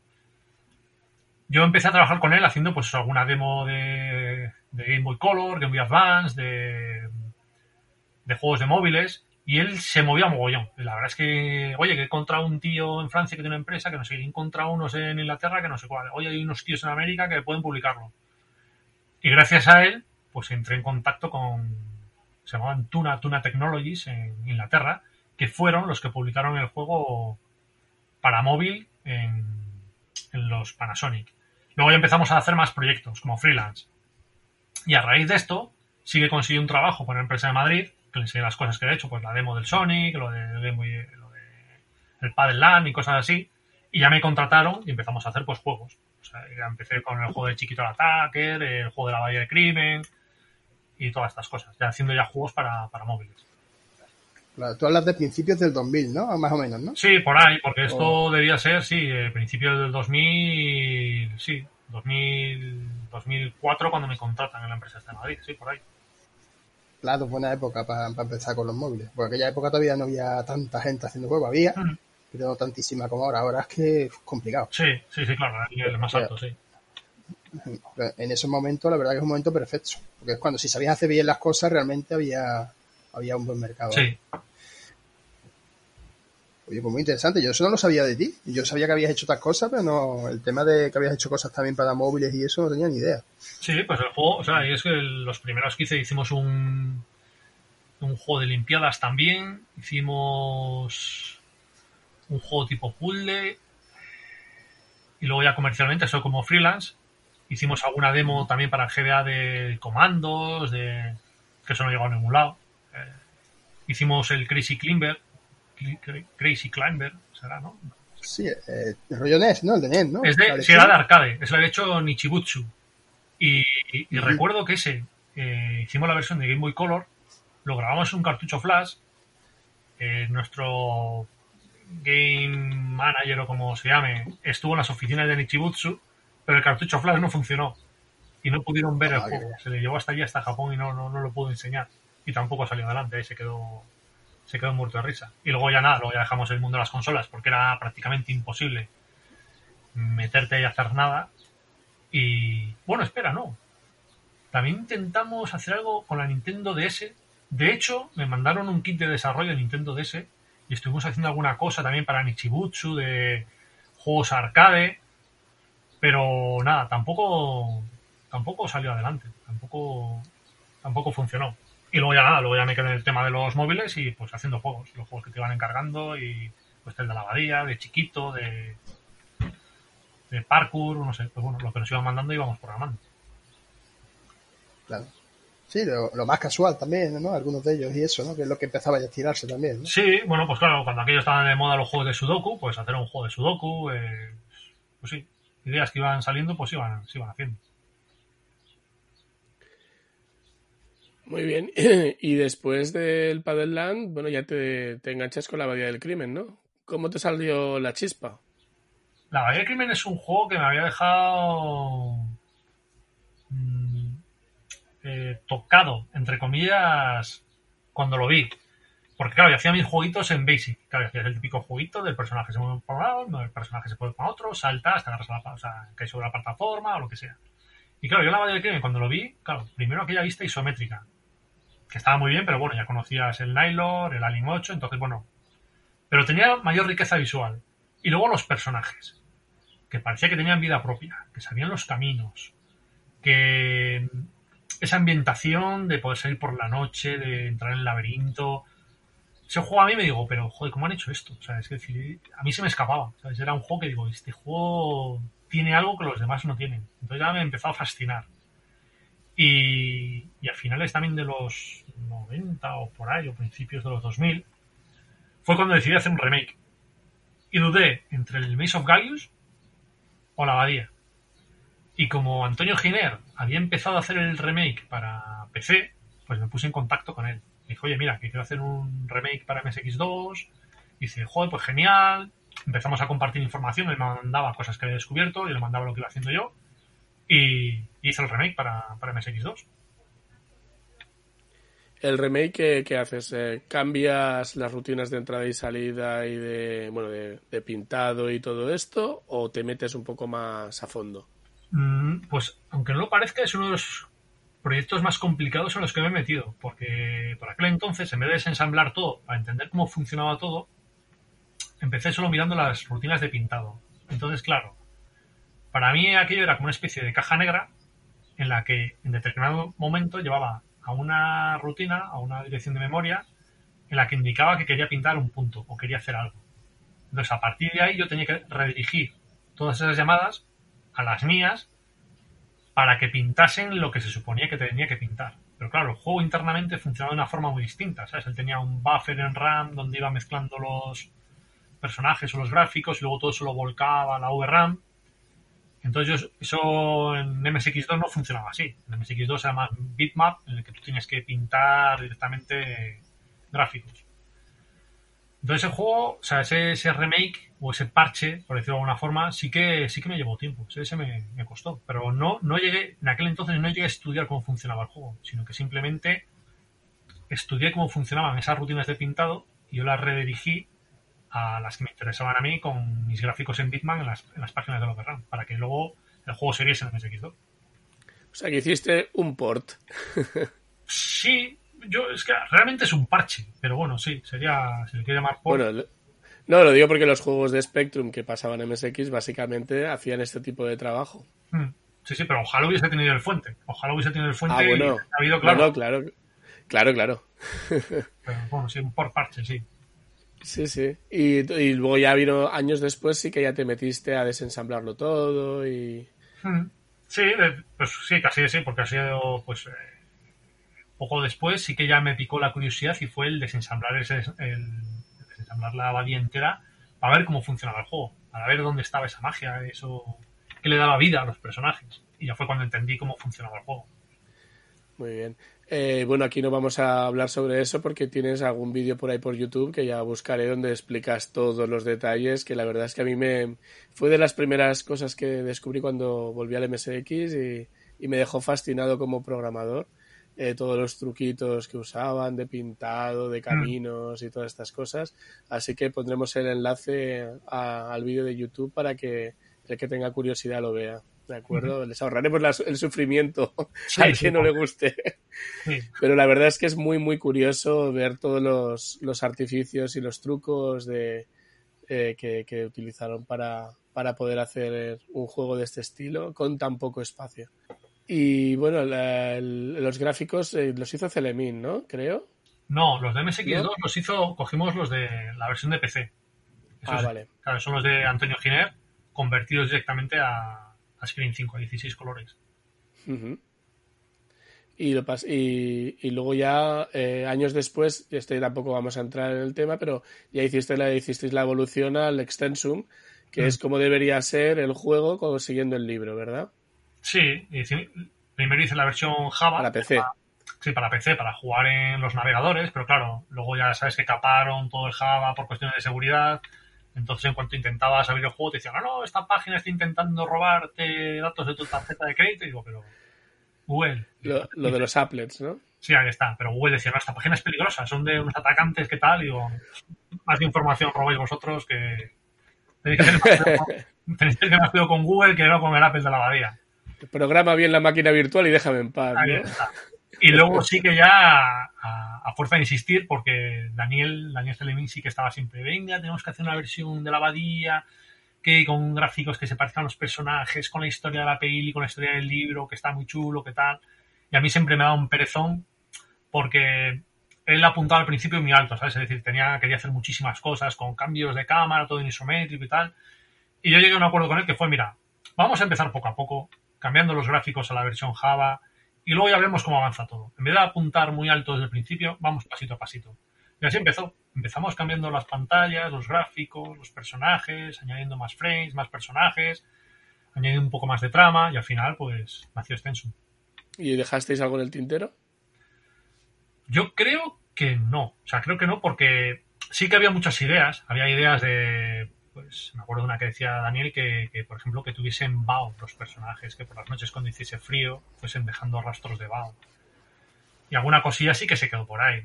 Yo empecé a trabajar con él haciendo pues alguna demo de, Game Boy Color, Game Boy Advance, de de juegos de móviles y él se movía mogollón. la verdad es que, oye, que he encontrado un tío en Francia que tiene una empresa, que no sé, he encontrado unos en Inglaterra que no sé cuál. Oye, hay unos tíos en América que pueden publicarlo. Y gracias a él, pues entré en contacto con, se llamaban Tuna, Tuna Technologies en Inglaterra, que fueron los que publicaron el juego para móvil en, los Panasonic. Luego ya empezamos a hacer más proyectos como freelance. Y a raíz de esto, sí que un trabajo con una empresa de Madrid que le enseñé las cosas que he hecho, pues la demo del Sonic, lo de, lo de el Paddle Land y cosas así. Y ya me contrataron y empezamos a hacer pues juegos. O sea, ya empecé con el juego de Chiquito al Attacker, el juego de la Bahía del Crimen y todas estas cosas. Ya haciendo ya juegos para, para móviles. Claro, tú hablas de principios del 2000, ¿no? Más o menos, ¿no? Sí, por ahí, porque esto debía ser, sí, eh, principios del 2000, sí, 2000, 2004 cuando me contratan en la empresa de Madrid, sí, por ahí. Claro, buena época para empezar con los móviles. Porque aquella época todavía no había tanta gente haciendo juegos, había, pero no tantísima como ahora. Ahora es que es complicado. Sí, sí, sí, claro, el más alto, sí. En esos momentos, la verdad que es un momento perfecto. Porque es cuando si sabías hacer bien las cosas, realmente había, había un buen mercado. Sí. Oye, pues muy interesante. Yo eso no lo sabía de ti. Yo sabía que habías hecho otras cosas, pero no, el tema de que habías hecho cosas también para móviles y eso no tenía ni idea. Sí, pues el juego, o sea, es que los primeros que hice hicimos un, un juego de limpiadas también. Hicimos un juego tipo puzzle. Y luego ya comercialmente, eso como freelance. Hicimos alguna demo también para GBA de comandos, de que eso no llegó a ningún lado. Eh, hicimos el Crazy Climber, Crazy Climber, será, ¿no? Sí, eh, el rollo NES, ¿no? El de NES, ¿no? Es de, sí, era de arcade, es lo había hecho Nichibutsu. Y, y, recuerdo que ese, eh, hicimos la versión de Game Boy Color, lo grabamos en un cartucho flash, eh, nuestro game manager o como se llame, estuvo en las oficinas de Nichibutsu, pero el cartucho flash no funcionó. Y no pudieron ver el juego. Se le llevó hasta allí, hasta Japón y no, no, no lo pudo enseñar. Y tampoco salió adelante, ahí se quedó se quedó muerto de risa. Y luego ya nada, luego ya dejamos el mundo de las consolas porque era prácticamente imposible meterte y hacer nada. Y bueno, espera, no. También intentamos hacer algo con la Nintendo DS. De hecho, me mandaron un kit de desarrollo de Nintendo DS y estuvimos haciendo alguna cosa también para Nichibutsu de juegos arcade. Pero nada, tampoco tampoco salió adelante, tampoco tampoco funcionó. Y luego ya nada, luego ya me quedé en el tema de los móviles y pues haciendo juegos, los juegos que te iban encargando y pues el de la abadía, de chiquito, de, de parkour, no sé, pues bueno, lo que nos iban mandando íbamos programando. Claro. Sí, lo, más casual también, ¿no? Algunos de ellos y eso, ¿no? Que es lo que empezaba ya a estirarse también. ¿no? Sí, bueno, pues claro, cuando aquellos estaban de moda los juegos de Sudoku, pues hacer un juego de Sudoku, eh, pues sí, ideas que iban saliendo, pues iban, se iban haciendo. Muy bien. [clears throat] y después del Land, bueno, ya te, te, enganchas con la Bahía del Crimen, ¿no? ¿Cómo te salió la chispa? La Bahía del Crimen es un juego que me había dejado mmm, eh, tocado, entre comillas, cuando lo vi. Porque claro, yo hacía mis jueguitos en Basic. Claro, hacía el típico jueguito del personaje se mueve por un lado, el personaje se mueve para otro, salta hasta agarras la, o sea, sobre la plataforma o lo que sea. Y claro, yo la Bahía del Crimen cuando lo vi, claro, primero aquella vista isométrica que estaba muy bien, pero bueno, ya conocías el Nylor, el Alien 8, entonces bueno. Pero tenía mayor riqueza visual. Y luego los personajes, que parecía que tenían vida propia, que sabían los caminos, que esa ambientación de poder salir por la noche, de entrar en el laberinto. Ese juego a mí me digo, pero joder, ¿cómo han hecho esto? O sea, es que a mí se me escapaba. ¿sabes? Era un juego que digo, este juego tiene algo que los demás no tienen. Entonces ya me empezó a fascinar. Y, a finales también de los 90 o por ahí, o principios de los 2000, fue cuando decidí hacer un remake. Y dudé entre el Maze of Gallius o la Abadía. Y como Antonio Giner había empezado a hacer el remake para PC, pues me puse en contacto con él. Me dijo, oye, mira, que quiero hacer un remake para MSX2. Y dice, joder, pues genial. Empezamos a compartir información, él me mandaba cosas que había descubierto, y le mandaba lo que iba haciendo yo. Y hice el remake para, para MSX2. ¿El remake qué, haces? Eh, ¿Cambias las rutinas de entrada y salida y de, bueno, de, pintado y todo esto? ¿O te metes un poco más a fondo? Mm, pues, aunque no lo parezca, es uno de los proyectos más complicados en los que me he metido. Porque por aquel entonces, en vez de desensamblar todo para entender cómo funcionaba todo, empecé solo mirando las rutinas de pintado. Entonces, claro, para mí aquello era como una especie de caja negra en la que en determinado momento llevaba a una rutina, a una dirección de memoria, en la que indicaba que quería pintar un punto o quería hacer algo. Entonces, a partir de ahí yo tenía que redirigir todas esas llamadas a las mías para que pintasen lo que se suponía que tenía que pintar. Pero claro, el juego internamente funcionaba de una forma muy distinta, ¿sabes? Él tenía un buffer en RAM donde iba mezclando los personajes o los gráficos y luego todo eso lo volcaba a la VRAM Entonces eso en MSX2 no funcionaba así. En MSX2 se llama bitmap, en el que tú tienes que pintar directamente gráficos. Entonces el juego, o sea, ese, remake o ese parche, por decirlo de alguna forma, sí que sí que me llevó tiempo, ese me, me, costó. Pero no, no llegué, en aquel entonces no llegué a estudiar cómo funcionaba el juego, sino que simplemente estudié cómo funcionaban esas rutinas de pintado y yo las redirigí a las que me interesaban a mí con mis gráficos en Bitman en las, en las páginas de Loggerram, para que luego el juego se viese en MSX2. O sea, que hiciste un port. sí, yo es que realmente es un parche, pero bueno, sí, sería, se le quiere llamar port. Bueno, no, lo digo porque los juegos de Spectrum que pasaban en MSX básicamente hacían este tipo de trabajo. Hmm. Sí, sí, pero ojalá hubiese tenido el fuente. Ojalá hubiese tenido el fuente ah, bueno. ha habido claro. claro, claro, claro. pero bueno, sí, un port parche, sí. Sí, sí. Y, luego ya vino años después, sí que ya te metiste a desensamblarlo todo y. Hmm. Sí, pues sí, casi sí, porque ha sido, pues. Eh, poco después sí que ya me picó la curiosidad y fue el desensamblar, ese, el, desensamblar la abadía entera para ver cómo funcionaba el juego, para ver dónde estaba esa magia, eso que le daba vida a los personajes. Y ya fue cuando entendí cómo funcionaba el juego. Muy bien. Eh, bueno, aquí no vamos a hablar sobre eso porque tienes algún vídeo por ahí por YouTube que ya buscaré donde explicas todos los detalles, que la verdad es que a mí me fue de las primeras cosas que descubrí cuando volví al MSX y, me dejó fascinado como programador. Eh, todos los truquitos que usaban de pintado, de mm. caminos y todas estas cosas. Así que pondremos el enlace al vídeo de YouTube para que el que tenga curiosidad lo vea. ¿De acuerdo? [laughs] Les ahorraremos el sufrimiento [laughs] a quien no le guste. Pero la verdad es que es muy, muy curioso ver todos los, artificios y los trucos de, eh, que, utilizaron para, para poder hacer un juego de este estilo con tan poco espacio. Y bueno, los gráficos eh, los hizo Celemin, ¿no? Creo. No, los de MSX2 los hizo, cogimos los de la versión de PC. ah, vale. Claro, son los de Antonio Giner convertidos directamente a Screen 5 a 16 colores. y, lo y, luego ya, eh, años después, este tampoco vamos a entrar en el tema, pero ya hiciste la, hicisteis la evolución al Extensum, que es mm. como debería ser el juego siguiendo el libro, ¿verdad? Sí, primero hice la versión Java. Para PC. sí, para PC, para jugar en los navegadores, pero claro, luego ya sabes que caparon todo el Java por cuestiones de seguridad entonces, en cuanto intentabas abrir el juego, te decían, no, no, esta página está intentando robarte datos de tu tarjeta de crédito. Y digo, pero Google. Lo, de los applets, ¿no? Sí, ahí está. Pero Google decía, no, esta página es peligrosa, son de unos atacantes, ¿qué tal? Y digo, más de información robáis vosotros que. Tenéis que [laughs] tener más cuidado con Google que no con el Apple de la abadía. Programa bien la máquina virtual y déjame en paz. Ahí está. Y luego sí que ya, a, fuerza de insistir, porque Daniel, Daniel sí que estaba siempre, venga, tenemos que hacer una versión de la abadía, que con gráficos que se parezcan a los personajes, con la historia de la peli, con la historia del libro, que está muy chulo, que tal. Y a mí siempre me da un perezón, porque él apuntaba al principio muy alto, ¿sabes? Es decir, tenía, quería hacer muchísimas cosas, con cambios de cámara, todo en isométrico y tal. Y yo llegué a un acuerdo con él que fue, mira, vamos a empezar poco a poco, cambiando los gráficos a la versión Java, y luego ya vemos cómo avanza todo. En vez de apuntar muy alto desde el principio, vamos pasito a pasito. Y así empezó. Empezamos cambiando las pantallas, los gráficos, los personajes, añadiendo más frames, más personajes, añadiendo un poco más de trama y al final pues nació Extenso. ¿Y dejasteis algo en el tintero? Yo creo que no. O sea, creo que no porque sí que había muchas ideas. Había ideas de pues me acuerdo de una que decía Daniel que, por ejemplo, que tuviesen Bao los personajes, que por las noches cuando hiciese frío fuesen dejando rastros de Bao. Y alguna cosilla sí que se quedó por ahí.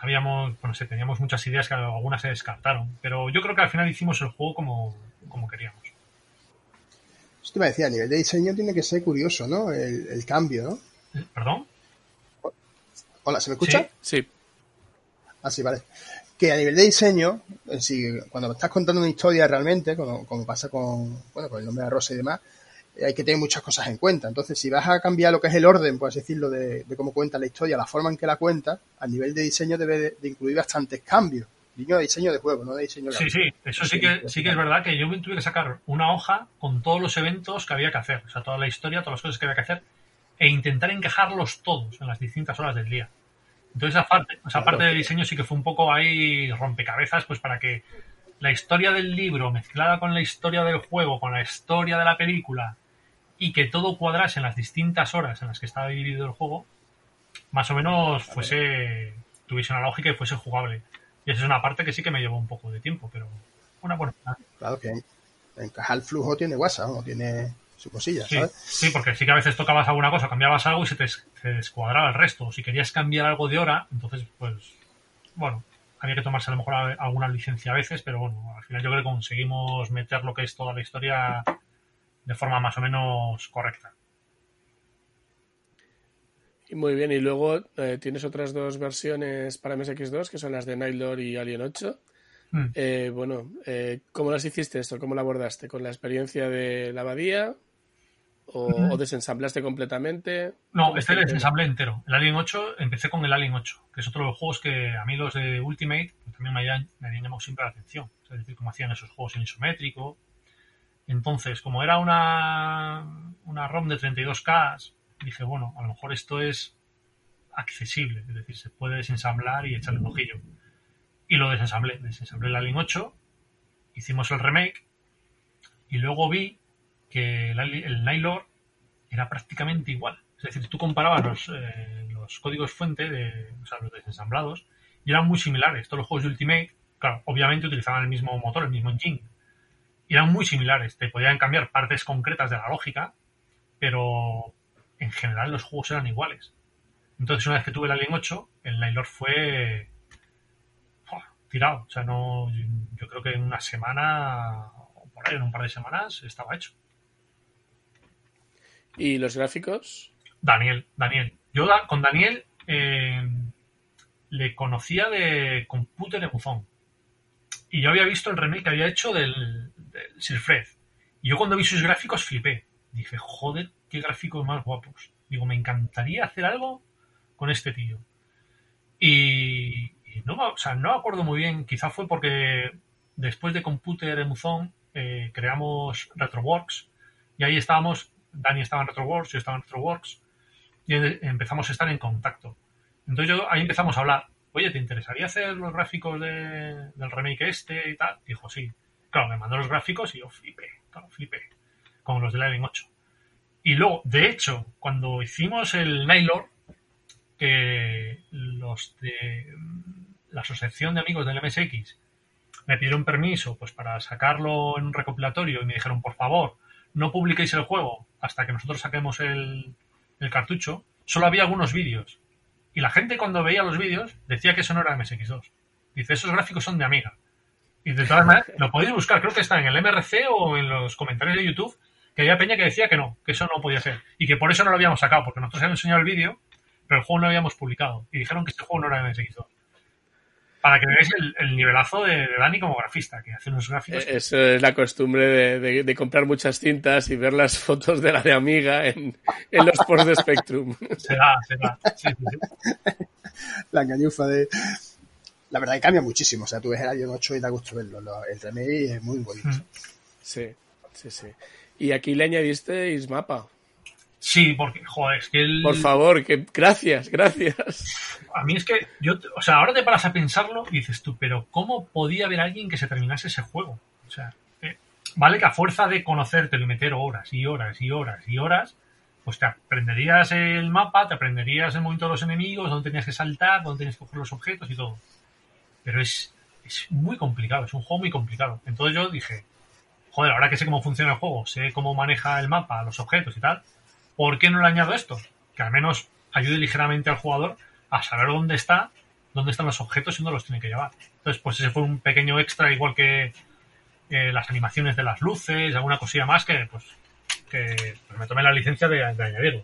Habíamos, bueno, sé, teníamos muchas ideas que algunas se descartaron, pero yo creo que al final hicimos el juego como, como queríamos. Esto te iba a decir, a nivel de diseño tiene que ser curioso, ¿no? El, cambio, ¿no? ¿Perdón? Hola, ¿se me escucha? Sí. Ah, sí, vale que a nivel de diseño, si, cuando estás contando una historia realmente, como, pasa con, bueno, con el nombre de Rosa y demás, eh, hay que tener muchas cosas en cuenta. Entonces, si vas a cambiar lo que es el orden, por así decirlo, de, cómo cuenta la historia, la forma en que la cuenta, a nivel de diseño debe de, incluir bastantes cambios. Diseño de diseño de juego, no de diseño de Sí, sí, eso sí que, sí que es verdad que yo tuve que sacar una hoja con todos los eventos que había que hacer, o sea, toda la historia, todas las cosas que había que hacer, e intentar encajarlos todos en las distintas horas del día. Entonces esa parte, esa parte de diseño sí que fue un poco ahí rompecabezas, pues para que la historia del libro mezclada con la historia del juego, con la historia de la película, y que todo cuadrase en las distintas horas en las que estaba dividido el juego, más o menos fuese, tuviese una lógica y fuese jugable. Y esa es una parte que sí que me llevó un poco de tiempo, pero una buena. Claro que encajar el flujo tiene WhatsApp, no tiene su cosilla, sí, ¿sabes? Sí, porque sí que a veces tocabas alguna cosa, cambiabas algo y se te, descuadraba el resto. Si querías cambiar algo de hora, entonces, pues, bueno, había que tomarse a lo mejor alguna licencia a veces, pero bueno, al final yo creo que conseguimos meter lo que es toda la historia de forma más o menos correcta. Y muy bien, y luego eh, tienes otras dos versiones para MSX2, que son las de Nightlord y Alien 8. Mm. Eh, bueno, eh, ¿cómo las hiciste esto? ¿Cómo la abordaste? ¿Con la experiencia de la abadía? ¿O, desensamblaste completamente? No, este le desensamblé entero. El Alien 8, empecé con el Alien 8, que es otro de los juegos que a mí los de Ultimate pues, también me habían, me habían llamado siempre la atención. Es decir, cómo hacían esos juegos en isométrico, entonces, como era una, una ROM de 32K, dije, bueno, a lo mejor esto es accesible, es decir, se puede desensamblar y echarle un ojillo. Y lo desensamblé, desensamblé la Alien 8, hicimos el remake y luego vi que el, el era prácticamente igual. Es decir, tú comparabas los, eh, los códigos fuente, de, o sea, los desensamblados, y eran muy similares. Todos los juegos de Ultimate, claro, obviamente utilizaban el mismo motor, el mismo engine, eran muy similares. Te podían cambiar partes concretas de la lógica, pero en general los juegos eran iguales. Entonces, una vez que tuve el Alien 8, el Nailor fue tirado. O sea, no, yo creo que en una semana, o por ahí, en un par de semanas, estaba hecho. ¿Y los gráficos? Daniel, Daniel. Yo con Daniel eh, le conocía de Computer Emuzón. Y yo había visto el remake que había hecho del, Sir Fred. Y yo cuando vi sus gráficos flipé. Dije, joder, qué gráficos más guapos. Digo, me encantaría hacer algo con este tío. Y, no, o sea, no me acuerdo muy bien, quizá fue porque después de Computer Emuzón eh, creamos Retroworks y ahí estábamos, Dani estaba en Retroworks, yo estaba en Retroworks y empezamos a estar en contacto. Entonces yo, ahí empezamos a hablar, oye, ¿te interesaría hacer los gráficos del remake este y tal? Dijo, sí. Claro, me mandó los gráficos y yo flipé, claro, flipé, con los del Alien 8. Y luego, de hecho, cuando hicimos el Nylor, que los de la Asociación de Amigos del MSX me pidieron permiso pues para sacarlo en un recopilatorio y me dijeron, por favor, no publiquéis el juego hasta que nosotros saquemos el, el cartucho, solo había algunos vídeos. Y la gente cuando veía los vídeos decía que eso no era MSX2. Dice, esos gráficos son de Amiga. Y de todas maneras, lo podéis buscar, creo que está en el MRC o en los comentarios de YouTube, que había peña que decía que no, que eso no podía ser. Y que por eso no lo habíamos sacado, porque nosotros habíamos enseñado el vídeo, pero el juego no lo habíamos publicado. Y dijeron que este juego no era MSX2. Para que veáis el, nivelazo de, Dani como grafista, que hace unos gráficos. Eh, eso es la costumbre de, comprar muchas cintas y ver las [laughs] fotos de la de Amiga en, los posts de Spectrum. Se da, se da. Sí, sí, La engañufa de, la verdad que cambia muchísimo. O sea, tú ves el Alien 8 y da gusto verlo. El remake es muy bonito. Mm. Sí, sí, sí. Y aquí le añadisteis mapa. Sí, porque, joder, es que el... Por favor, que gracias, gracias. A mí es que yo, o sea, ahora te paras a pensarlo y dices tú, pero ¿cómo podía haber alguien que se terminase ese juego? O sea, eh, vale que a fuerza de conocerte y meter horas y horas y horas y horas, pues te aprenderías el mapa, te aprenderías el movimiento de los enemigos, dónde tenías que saltar, dónde tenías que coger los objetos y todo pero es, muy complicado, es un juego muy complicado. Entonces yo dije, joder, ahora que sé cómo funciona el juego, sé cómo maneja el mapa, los objetos y tal, ¿por qué no le añado esto? Que al menos ayude ligeramente al jugador a saber dónde está, dónde están los objetos y dónde los tiene que llevar. Entonces, pues ese fue un pequeño extra, igual que eh, las animaciones de las luces, alguna cosilla más que, pues, que pues, me tomé la licencia de, añadirlo.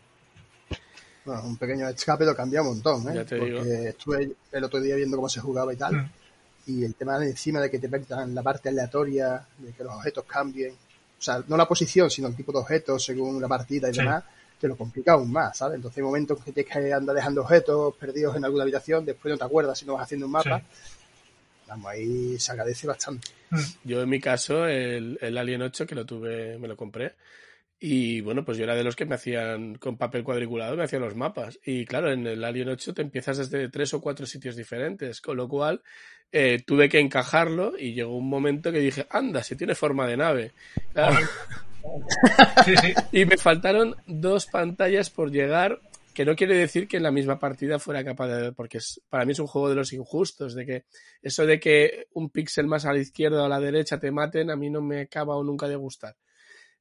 Bueno, un pequeño escape lo cambia un montón, ¿eh? Porque estuve el otro día viendo cómo se jugaba y tal. Mm. Y el tema de encima de que te metan la parte aleatoria, de que los objetos cambien. O sea, no la posición, sino el tipo de objetos según la partida y demás, te lo complica aún más, ¿sabes? Entonces hay momentos que tienes que andar dejando objetos perdidos en alguna habitación, después no te acuerdas si no vas haciendo un mapa. Vamos, ahí se agradece bastante. Mm. Yo en mi caso, el, el Alien 8 que lo tuve, me lo compré, y bueno, pues yo era de los que me hacían con papel cuadriculado, me hacían los mapas. Y claro, en el Alien 8 te empiezas desde tres o cuatro sitios diferentes, con lo cual eh, tuve que encajarlo y llegó un momento que dije, anda, si tiene forma de nave. [laughs] Sí, sí. Y me faltaron dos pantallas por llegar, que no quiere decir que en la misma partida fuera capaz de... Porque para mí es un juego de los injustos, de que eso de que un píxel más a la izquierda o a la derecha te maten, a mí no me acaba o nunca de gustar.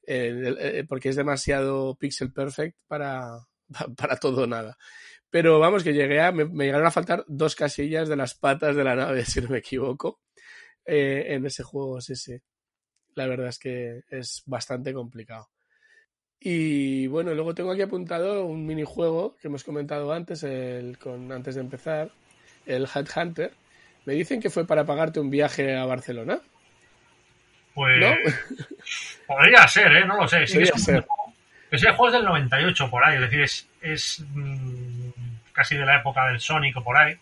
Eh, eh, porque es demasiado pixel perfect para, [laughs] para todo o nada. Pero vamos, que llegué a, me, llegaron a faltar dos casillas de las patas de la nave, [laughs] si no me equivoco, eh, en ese juego, sí, sí. La verdad es que es bastante complicado. Y bueno, luego tengo aquí apuntado un minijuego que hemos comentado antes, el, con, antes de empezar, el Headhunter. Me dicen que fue para pagarte un viaje a Barcelona. Pues [laughs] podría ser, ¿eh? No lo sé. Sí es ser. Ese juego es del 98 por ahí, es decir, es, es mm, casi de la época del Sonic o por ahí.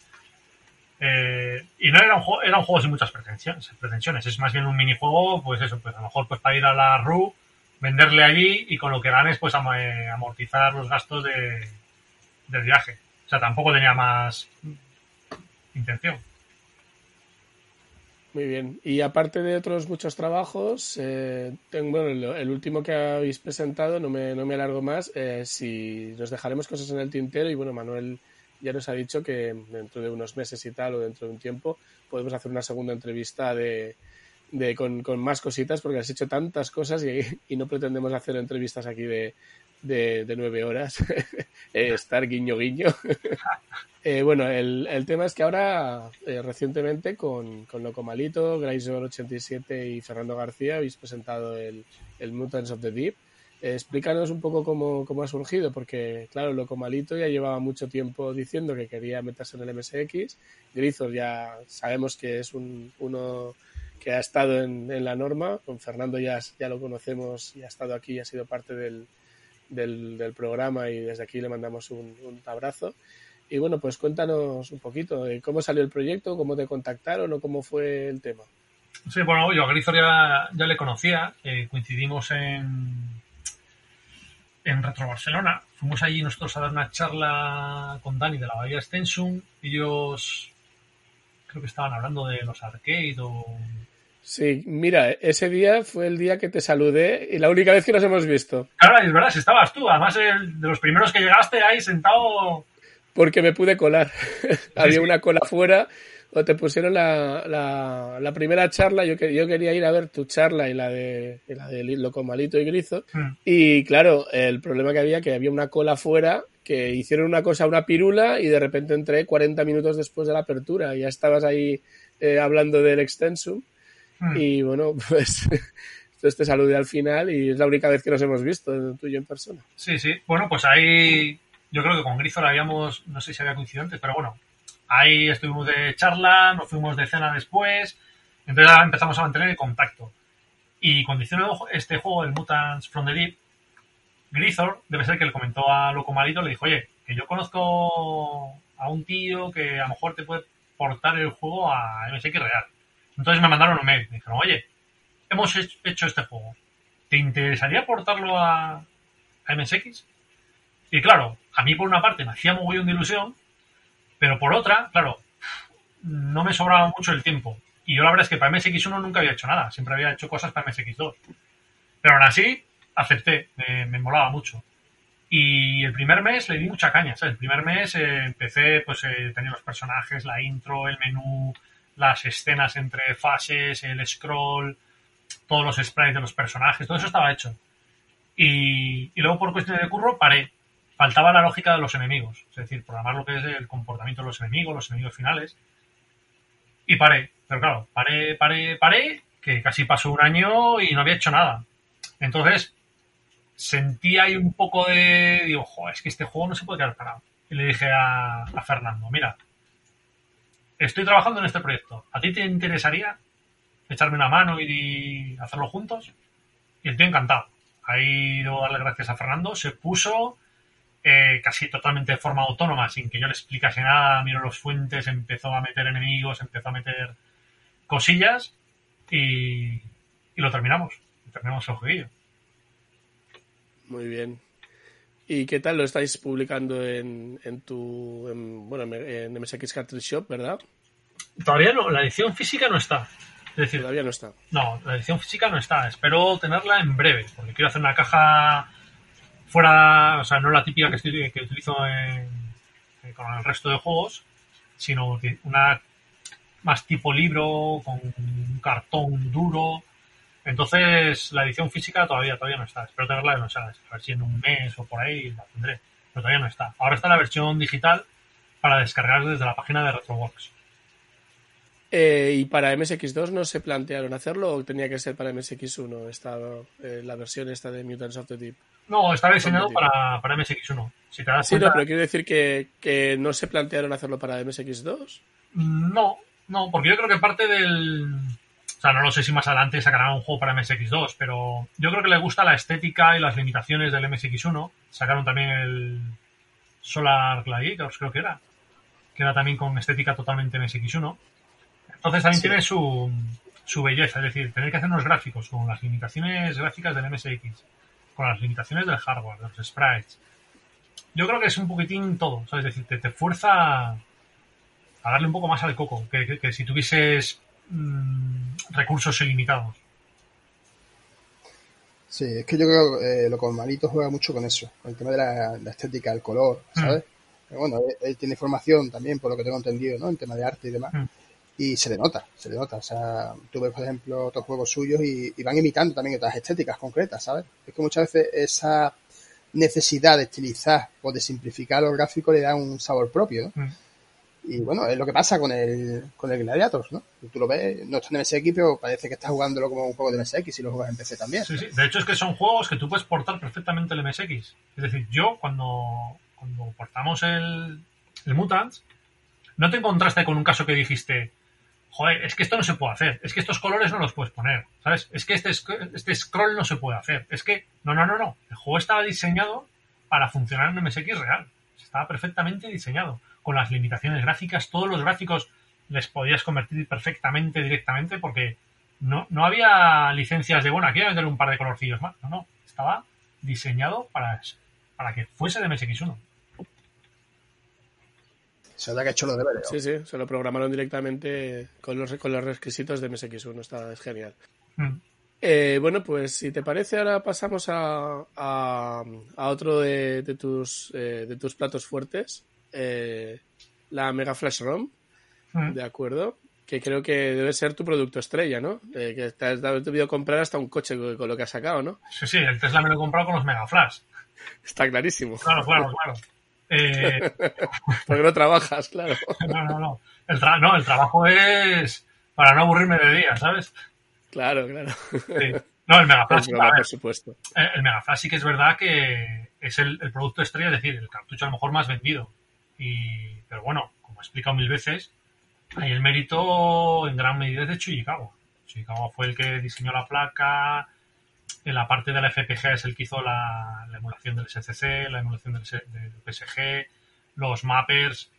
Eh, y no era un juego, era un juego sin muchas pretensiones, pretensiones. Es más bien un minijuego, pues eso, pues a lo mejor pues para ir a la RU, venderle allí y con lo que ganes, pues eh, amortizar los gastos de, del viaje. O sea, tampoco tenía más intención. Muy bien. Y aparte de otros muchos trabajos, eh, tengo, bueno, el, último que habéis presentado, no me, no me alargo más, eh, si nos dejaremos cosas en el tintero y bueno, Manuel ya nos ha dicho que dentro de unos meses y tal o dentro de un tiempo podemos hacer una segunda entrevista de, de con, con, más cositas porque has hecho tantas cosas y no pretendemos hacer entrevistas aquí de, de, nueve horas, [laughs] eh, estar guiño guiño. [laughs] Eh, bueno, el, el, tema es que ahora, eh, recientemente, con, con Loco Malito, Grayson87 y Fernando García, habéis presentado el, el Mutants of the Deep. Eh, explícanos un poco cómo, cómo, ha surgido, porque, claro, Loco Malito ya llevaba mucho tiempo diciendo que quería meterse en el MSX. Grizos ya sabemos que es un, uno que ha estado en, en, la norma. Con Fernando ya, ya lo conocemos y ha estado aquí y ha sido parte del, del, del programa y desde aquí le mandamos un, abrazo. Y bueno, pues cuéntanos un poquito de cómo salió el proyecto, cómo te contactaron o cómo fue el tema. Sí, bueno, yo a Grisor ya, ya le conocía, eh, coincidimos en, en Retro Barcelona. Fuimos allí nosotros a dar una charla con Dani de la Bahía Extension. Ellos creo que estaban hablando de los arcade o... Sí, mira, ese día fue el día que te saludé y la única vez que nos hemos visto. Claro, es verdad, si estabas tú. Además, el, de los primeros que llegaste ahí sentado porque me pude colar. [laughs] Había una cola fuera o te pusieron la, la, la, primera charla, yo, yo quería ir a ver tu charla y la de, y la de Loco Malito y Grizo. Mm. Y claro, el problema que había que había una cola fuera que hicieron una cosa, una pirula, y de repente entré 40 minutos después de la apertura. Ya estabas ahí eh, hablando del extensum. Mm. Y bueno, [laughs] pues entonces te saludé al final y es la única vez que nos hemos visto, tú y yo en persona. Sí, sí. Bueno, pues ahí yo creo que con Grisor habíamos, no sé si había coincidentes, pero bueno, ahí estuvimos de charla, nos fuimos de cena después, entonces empezamos a mantener el contacto. Y cuando hicieron este juego, el Mutants from the Deep, Grisor debe ser que le comentó a Loco Malito, le dijo, oye, que yo conozco a un tío que a lo mejor te puede portar el juego a MSX Real. Entonces me mandaron un mail, me dijeron, oye, hemos hecho este juego, ¿te interesaría portarlo a, MSX? Y claro, a mí por una parte me hacía mogollón de ilusión, pero por otra, claro, no me sobraba mucho el tiempo. Y yo la verdad es que para MSX1 nunca había hecho nada, siempre había hecho cosas para MSX2. Pero aún así, acepté, me, me molaba mucho. Y el primer mes le di mucha caña, ¿sabes? El primer mes eh, empecé, pues eh, tenía los personajes, la intro, el menú, las escenas entre fases, el scroll, todos los sprites de los personajes, todo eso estaba hecho. Y, luego por cuestiones de curro paré faltaba la lógica de los enemigos, es decir, programar lo que es el comportamiento de los enemigos, los enemigos finales. Y paré, pero claro, paré, paré, paré, que casi pasó un año y no había hecho nada. Entonces, sentí ahí un poco de, digo, es que este juego no se puede quedar parado. Y le dije a Fernando, mira, estoy trabajando en este proyecto, ¿a ti te interesaría echarme una mano y hacerlo juntos? Y tío encantado. Ahí debo darle gracias a Fernando, se puso, eh, casi totalmente de forma autónoma, sin que yo le explicase nada, miró los fuentes, empezó a meter enemigos, empezó a meter cosillas y, y lo terminamos. Terminamos el jueguillo. Muy bien. ¿Y qué tal lo estáis publicando en, en tu, en, bueno, en MSX Cartridge Shop, verdad? Todavía no, la edición física no está. Es decir, todavía no está. No, la edición física no está. Espero tenerla en breve, porque quiero hacer una caja fuera, o sea, no la típica que, estoy, que utilizo con el resto de juegos, sino una más tipo libro, con un cartón duro. Entonces, la edición física todavía, todavía no está. Espero tenerla en, sea, a ver si en un mes o por ahí la tendré. Pero todavía no está. Ahora está la versión digital para descargar desde la página de Retrobox. Eh, ¿Y para MSX2 no se plantearon hacerlo o tenía que ser para MSX1 esta, eh, la versión esta de Mutants of the Deep? No, está diseñado para, para, MSX1. Si te das sí, no, pero quiero decir que, que, no se plantearon hacerlo para MSX2. No, no, porque yo creo que parte del... O sea, no lo sé si más adelante sacarán un juego para MSX2, pero yo creo que le gusta la estética y las limitaciones del MSX1. Sacaron también el Solar Gladiators, creo que era. Que era también con estética totalmente MSX1. Entonces también tiene su, su belleza, es decir, tener que hacer unos gráficos con las limitaciones gráficas del MSX, con las limitaciones del hardware, de los sprites. Yo creo que es un poquitín todo, ¿sabes? Es decir, te, te fuerza a darle un poco más al coco, que, que, si tuvieses mmm, recursos ilimitados. Sí, es que yo creo que eh, lo con Malito juega mucho con eso, con el tema de la, la estética, el color, ¿sabes? Mm. Bueno, él, él, tiene formación también, por lo que tengo entendido, ¿no? En tema de arte y demás. Mm y se le nota, se le nota. O sea, tú ves, por ejemplo, otros juegos suyos y, y, van imitando también otras estéticas concretas, ¿sabes? Es que muchas veces esa necesidad de estilizar o de simplificar los gráficos le da un sabor propio, ¿no? Mm. Y bueno, es lo que pasa con el, con el Gladiators, ¿no? Tú lo ves, no está en MSX, pero parece que estás jugándolo como un juego de MSX y lo juegas en PC también. Sí, sí. De hecho, es que son juegos que tú puedes portar perfectamente el MSX. Es decir, yo cuando, cuando portamos el, el Mutants, no te encontraste con un caso que dijiste, joder, es que esto no se puede hacer, es que estos colores no los puedes poner, ¿sabes? Es que este, este scroll no se puede hacer, es que, no, no, no, no, el juego estaba diseñado para funcionar en MSX real, estaba perfectamente diseñado, con las limitaciones gráficas, todos los gráficos les podías convertir perfectamente directamente porque no, no había licencias de, bueno, aquí voy a meter un par de colorcillos más, no, no, estaba diseñado para, para que fuese de MSX1. Se que ha hecho los deberes. Sí, sí, se lo programaron directamente con los, con los requisitos de MSX1, está, es genial. Mm. Eh, bueno, pues si te parece, ahora pasamos a, a, a otro de, de tus, eh, de tus platos fuertes, eh, la Mega Flash ROM, mm. ¿de acuerdo? Que creo que debe ser tu producto estrella, ¿no? Eh, que te has debido comprar hasta un coche con, lo que has sacado, ¿no? Sí, sí, el Tesla me lo he comprado con los Mega Flash. Está clarísimo. Claro, claro, claro. Eh... [laughs] Porque no trabajas, claro. [laughs] No, no, no. El, tra no, el trabajo es para no aburrirme de día, ¿sabes? Claro, claro. Sí. No, el Megaflash. [laughs] Por supuesto. El, el Megaflash sí que es verdad que es el, el, producto estrella, es decir, el cartucho a lo mejor más vendido. Y, pero bueno, como he explicado mil veces, hay el mérito en gran medida de Chuyikawa. Chuyikawa fue el que diseñó la placa, en la parte de la FPG es el que hizo la, la emulación del SCC, la emulación del, del PSG, los mappers.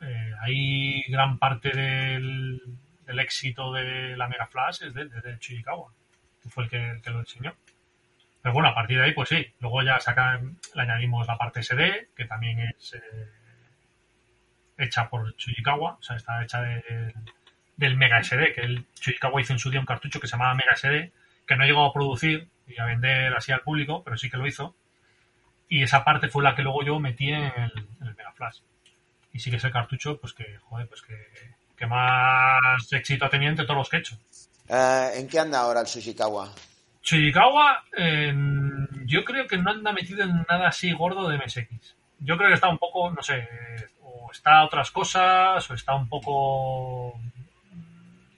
Eh, ahí gran parte del, del, éxito de la Mega Flash es de, de, de que fue el que, lo diseñó. Pero bueno, a partir de ahí, pues sí. Luego ya sacan, le añadimos la parte SD, que también es eh, hecha por Chujikawa, o sea, está hecha de, del Mega SD, que el Chujikawa hizo en su día un cartucho que se llamaba Mega SD, que no llegó a producir y a vender así al público, pero sí que lo hizo. Y esa parte fue la que luego yo metí en el, Mega Flash. Y sí que es el cartucho, pues que, joder, pues que, que más éxito ha tenido entre todos los que he hecho. Uh, ¿En qué anda ahora el Tsushikawa? Tsushikawa, eh, yo creo que no anda metido en nada así gordo de MSX. Yo creo que está un poco, no sé, o está a otras cosas, o está un poco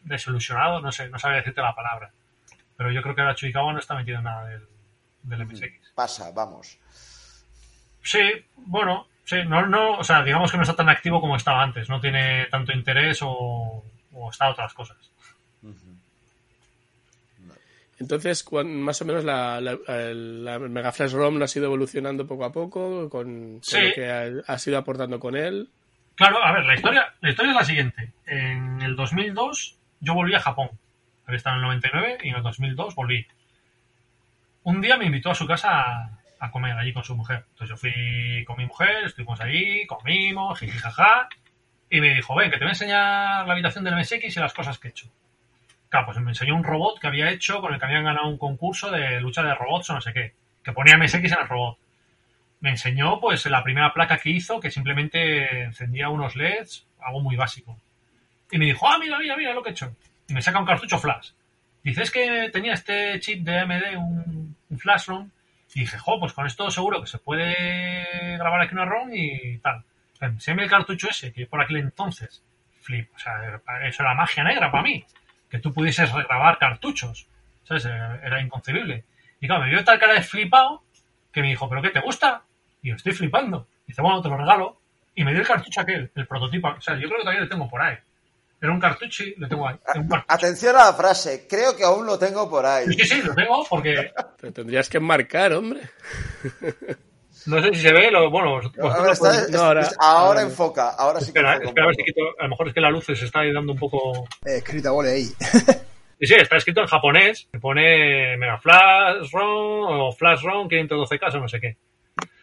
desilusionado, no sé, no sabía decirte la palabra. Pero yo creo que ahora Chuikawa no está metido en nada del, del MSX. Pasa, vamos. Sí, bueno, sí, no, no, o sea, digamos que no está tan activo como estaba antes, no tiene tanto interés o, o está a otras cosas. Entonces, más o menos la, la, la, Mega Flash ROM lo ha ido evolucionando poco a poco con, lo que ha, ha ido aportando con él. Claro, a ver, la historia, la historia es la siguiente. En el 2002 yo volví a Japón había estado en el 99 y en el 2002 volví. Un día me invitó a su casa a, a, comer allí con su mujer. Entonces yo fui con mi mujer, estuvimos allí, comimos, jiji, jaja, y me dijo, ven, que te voy a enseñar la habitación del MSX y las cosas que he hecho. Claro, pues me enseñó un robot que había hecho con el que habían ganado un concurso de lucha de robots o no sé qué, que ponía MSX en el robot. Me enseñó, pues, la primera placa que hizo, que simplemente encendía unos LEDs, algo muy básico. Y me dijo, ah, mira, mira, mira lo que he hecho. Y me saca un cartucho flash. Dices que tenía este chip de AMD, un, un flash ROM, y dije, jo, pues con esto seguro que se puede grabar aquí una ROM y tal. Se me el cartucho ese, que por aquel entonces, flip, o sea, eso era magia negra para mí, que tú pudieses regrabar cartuchos, ¿sabes? Era inconcebible. Y claro, me dio tal cara de flipado que me dijo, ¿pero qué te gusta? Y yo estoy flipando. Y dice, bueno, te lo regalo. Y me dio el cartucho aquel, el prototipo. O sea, yo creo que todavía lo tengo por ahí. Era un cartucho y lo tengo ahí. Atención a la frase, creo que aún lo tengo por ahí. Sí, sí, lo tengo porque... [laughs] Te tendrías que enmarcar, hombre. [laughs] No sé si se ve, lo, bueno, ahora, enfoca, ahora sí que espera, espera a ver si quito, a lo mejor es que la luz se está dando un poco... Eh, escrita, vole ahí. Sí, sí, está escrito en japonés, me pone Mega Flash ROM o Flash ROM 512K o no sé qué.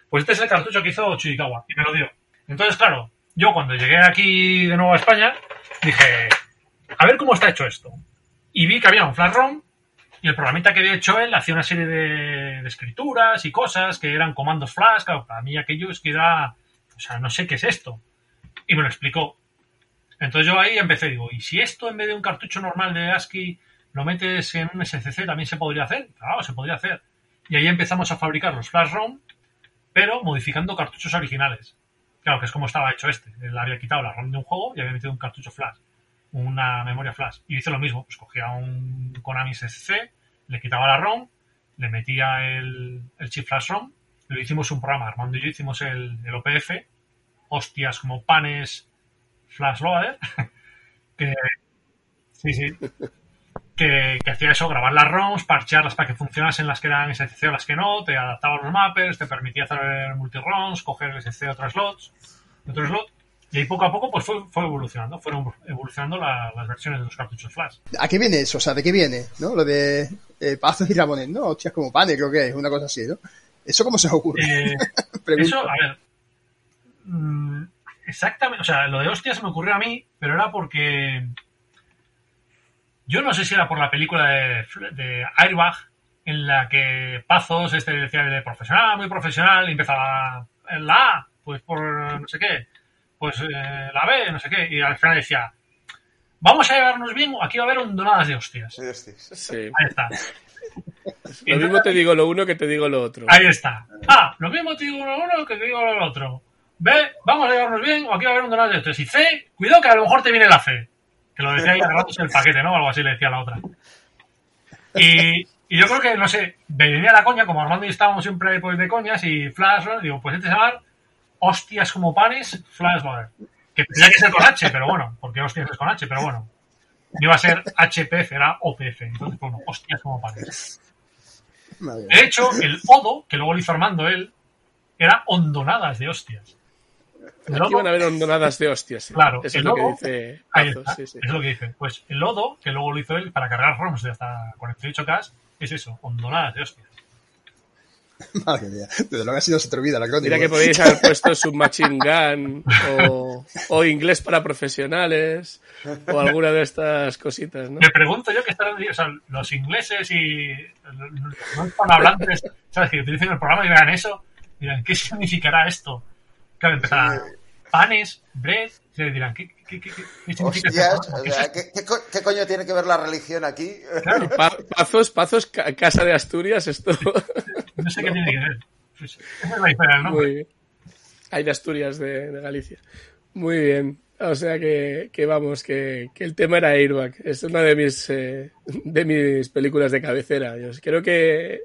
Pues este es el cartucho que hizo Chirikawa y me lo dio. Entonces, claro, yo cuando llegué aquí de nuevo a España, dije, a ver cómo está hecho esto. Y vi que había un Flash ROM y el programita que había hecho él hacía una serie de, escrituras y cosas que eran comandos Flash. Claro, para mí aquello es que era, o sea, no sé qué es esto. Y me lo explicó. Entonces yo ahí empecé, digo, ¿y si esto en vez de un cartucho normal de ASCII lo metes en un SCC también se podría hacer? Claro, se podría hacer. Y ahí empezamos a fabricar los flash ROM, pero modificando cartuchos originales. Claro, que es como estaba hecho este. Él había quitado la ROM de un juego y había metido un cartucho flash, una memoria flash. Y hice lo mismo, pues cogía un Konami SCC, le quitaba la ROM, le metía el, chip flash ROM, lo hicimos un programa, Armando y yo hicimos el, OPF, hostias como panes Flash Loader, [laughs] que, sí, que, hacía eso, grabar las ROMs, parchearlas para que funcionasen las que eran SCC o las que no, te adaptaba los mappers, te permitía hacer multi-ROMs, coger el SCC de otros slots, otro slot, y ahí poco a poco pues fue, fue evolucionando, fueron evolucionando las versiones de los cartuchos Flash. ¿A qué viene eso? O sea, ¿de qué viene? ¿No? Lo de eh, Pazos y Ramones, ¿no? Hostias como panes, creo que es, una cosa así, ¿no? ¿Eso cómo se os ocurre? Eh, [laughs] eso, a ver, mm, Exactamente, o sea, lo de hostia se me ocurrió a mí, pero era porque. Yo no sé si era por la película de, Airbag, en la que Pazos este decía de profesional, muy profesional, y empezaba en la A, pues por no sé qué, pues eh, la B, no sé qué, y al final decía, vamos a llevarnos bien, aquí va a haber hondonadas de hostias. Sí, Ahí está. [laughs] lo mismo te digo lo uno que te digo lo otro. Ahí está. Ah, lo mismo te digo lo uno que te digo lo otro. B, vamos a llevarnos bien, o aquí va a haber un donado de estos. Y C, cuidado que a lo mejor te viene la C. Que lo decía ahí agarrándose el paquete, ¿no? Algo así le decía la otra. Y, y yo creo que, no sé, venía la coña, como Armando y estábamos siempre pues, de coñas, y Flash, digo, pues este se va a hostias como panes, Flash Loader. Que tendría que ser con H, pero bueno, porque hostias es con H, pero bueno. No iba a ser HPF, era OPF. Entonces, bueno, hostias como panes. De hecho, el Odo, que luego lo hizo Armando él, era hondonadas de hostias. Aquí van a haber hondonadas de hostias. Claro, Eso es lo que dice. Es lo que dice. Pues el lodo, que luego lo hizo él para cargar ROMs de hasta 48K, es eso, hondonadas de hostias. [laughs] Madre mía, desde luego ha sido se te olvida la crónica. Mira que podéis haber puesto Submachine Gun o, o, inglés para profesionales o alguna de estas cositas, ¿no? Me pregunto yo o sea, los ingleses y los no hablantes, ¿sabes? Que utilicen el programa y vean eso, dirán, ¿qué significará esto? Claro, empezarán panes, bread, se dirán, ¿qué, qué, qué, qué significa Hostias, ¿qué, qué, coño tiene que ver la religión aquí? Claro. pazos, pazos, casa de Asturias, esto. no sé qué tiene que ver. Pues, es. Muy Hay de Asturias, de, de, Galicia. Muy bien. O sea que, que vamos, que, que, el tema era Airbag. Es una de mis, eh, de mis películas de cabecera. Yo creo que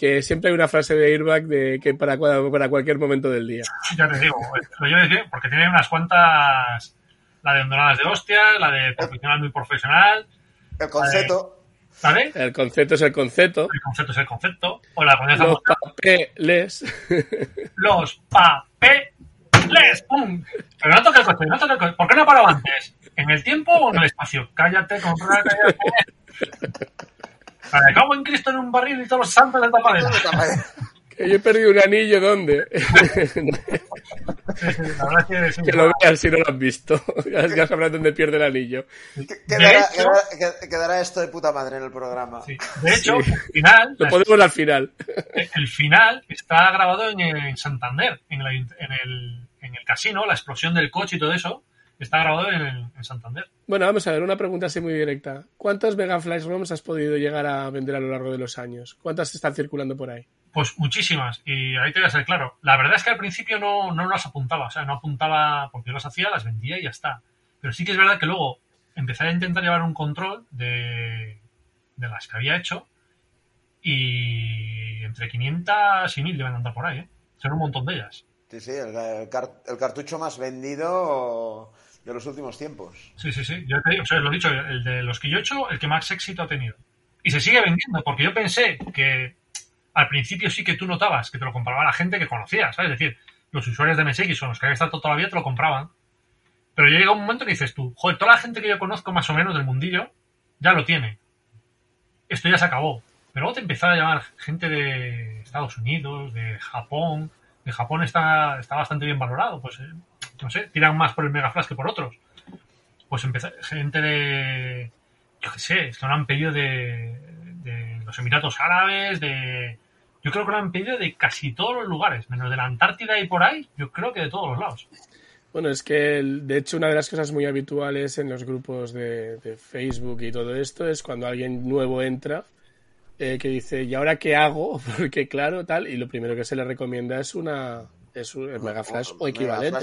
que siempre hay una frase de Airbag de que para, para cualquier momento del día. Ya te digo, yo decía, porque tiene unas cuantas, la de hondonadas de hostias, la de profesional muy profesional. El concepto. ¿Vale? El concepto es el concepto. El concepto es el concepto. O la Los papeles. [laughs] Los papeles. ¡Pum! Pero no toque el coche, no toque el coche. ¿Por qué no parado antes? ¿En el tiempo o en el espacio? Cállate, con cállate. [laughs] Me cago en Cristo en un barril y todos los santos de tapadera. que yo he perdido un anillo, ¿dónde? [laughs] [laughs] que, lo vean si no lo han visto. [laughs] ya sabrán dónde pierde el anillo. Quedará, esto de puta madre en el programa. De hecho, el final. Lo podemos al final. El final está grabado en, Santander, en, en, el, en el casino, la explosión del coche y todo eso. Está grabado en, Santander. Bueno, vamos a ver, una pregunta así muy directa. ¿Cuántas Mega Flash ROMs has podido llegar a vender a lo largo de los años? ¿Cuántas están circulando por ahí? Pues muchísimas, y ahí te voy a ser claro. La verdad es que al principio no, no las apuntaba, o sea, no apuntaba porque yo las hacía, las vendía y ya está. Pero sí que es verdad que luego empecé a intentar llevar un control de, de las que había hecho y entre 500 y 1000 deben andar por ahí, ¿eh? Son un montón de ellas. Sí, sí, el, el cartucho más vendido de los últimos tiempos. Sí, sí, sí. Yo te digo, o sea, lo he dicho, el de los que yo he hecho, el que más éxito ha tenido. Y se sigue vendiendo, porque yo pensé que al principio sí que tú notabas que te lo compraba la gente que conocías, ¿sabes? Es decir, los usuarios de MSX o los que habían estado toda la vida te lo compraban. Pero llega un momento que dices tú, joder, toda la gente que yo conozco más o menos del mundillo ya lo tiene. Esto ya se acabó. Pero luego te empezaba a llamar gente de Estados Unidos, de Japón. De Japón está, está bastante bien valorado. Pues eh, no sé, tiran más por el Mega Flash que por otros. Pues empezó, gente de, yo qué sé, es que lo han pedido de, de los Emiratos Árabes, de... Yo creo que lo han pedido de casi todos los lugares, menos de la Antártida y por ahí, yo creo que de todos los lados. Bueno, es que de hecho una de las cosas muy habituales en los grupos de, de Facebook y todo esto es cuando alguien nuevo entra eh, que dice, ¿y ahora qué hago? [laughs] Porque claro, tal, y lo primero que se le recomienda es una, es un Mega Flash o, equivalente,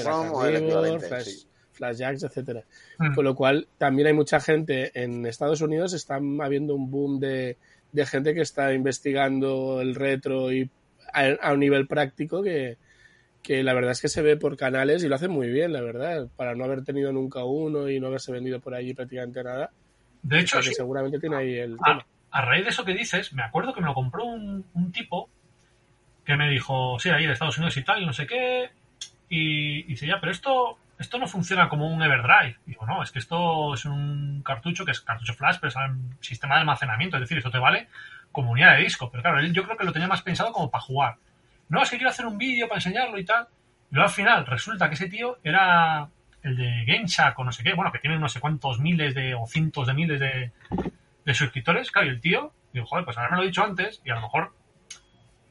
Flash, Jacks, etcétera. Hmm. Con lo cual, también hay mucha gente en Estados Unidos, está habiendo un boom de, de gente que está investigando el retro y a, un nivel práctico que, que la verdad es que se ve por canales y lo hacen muy bien, la verdad, para no haber tenido nunca uno y no haberse vendido por allí prácticamente nada. De hecho, seguramente tiene ahí el a, A raíz de eso que dices, me acuerdo que me lo compró un, un tipo que me dijo, sí, ahí de Estados Unidos y tal, y no sé qué. Y, dice, ya, pero esto, esto no funciona como un Everdrive. Digo, no, es que esto es un cartucho que es cartucho flash, pero es un sistema de almacenamiento. Es decir, esto te vale como unidad de disco. Pero claro, él yo creo que lo tenía más pensado como para jugar. No, es que quiero hacer un vídeo para enseñarlo y tal. Y luego al final resulta que ese tío era el de GameShack o no sé qué, bueno, que tiene no sé cuántos miles de o cientos de miles de, de suscriptores. Claro, y el tío, digo, joder, pues ahora me lo he dicho antes y a lo mejor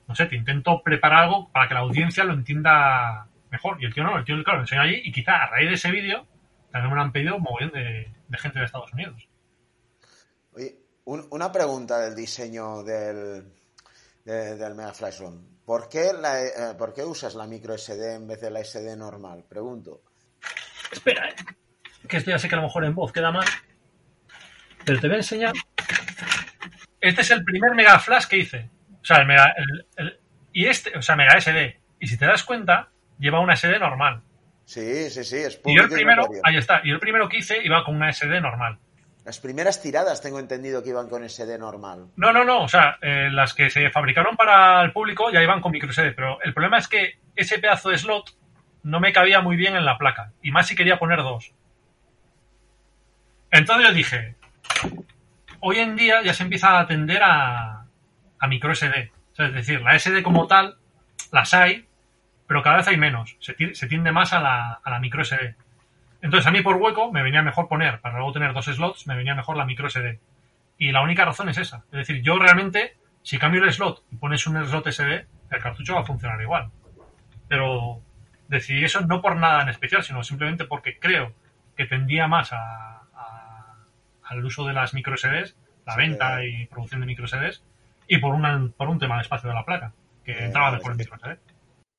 no sé, te intento preparar algo para que la audiencia lo entienda mejor. Y el tío no, el tío, claro, lo enseña allí y quizá a raíz de ese vídeo también me lo han pedido un montón de, gente de Estados Unidos. Oye, una pregunta del diseño del, del Mega Flash ROM. ¿Por qué, eh, ¿Por qué usas la micro SD en vez de la SD normal? Pregunto. Espera, eh, que esto ya sé que a lo mejor en voz queda mal. Pero te voy a enseñar. Este es el primer Mega Flash que hice. O sea, el Mega, y este, o sea, Mega SD. Y si te das cuenta, lleva una SD normal. Sí, sí, sí, es Y yo el primero, ahí está, y el primero que hice iba con una SD normal. Las primeras tiradas tengo entendido que iban con SD normal. No, no, no, o sea, eh, las que se fabricaron para el público ya iban con micro SD, pero el problema es que ese pedazo de slot no me cabía muy bien en la placa, y más si quería poner dos. Entonces yo dije, hoy en día ya se empieza a atender a, a micro SD. es decir, la SD como tal, las hay, pero cada vez hay menos. Se, tiende más a la, a la micro SD. Entonces a mí por hueco me venía mejor poner, para luego tener dos slots, me venía mejor la micro SD. Y la única razón es esa. Es decir, yo realmente, si cambio el slot y pones un slot SD, el cartucho va a funcionar igual. Pero decidí eso no por nada en especial, sino simplemente porque creo que tendía más a, al uso de las micro SDs, la venta y producción de micro SDs, y por, una, por un tema de espacio de la placa, que eh, entraba después en ¿eh?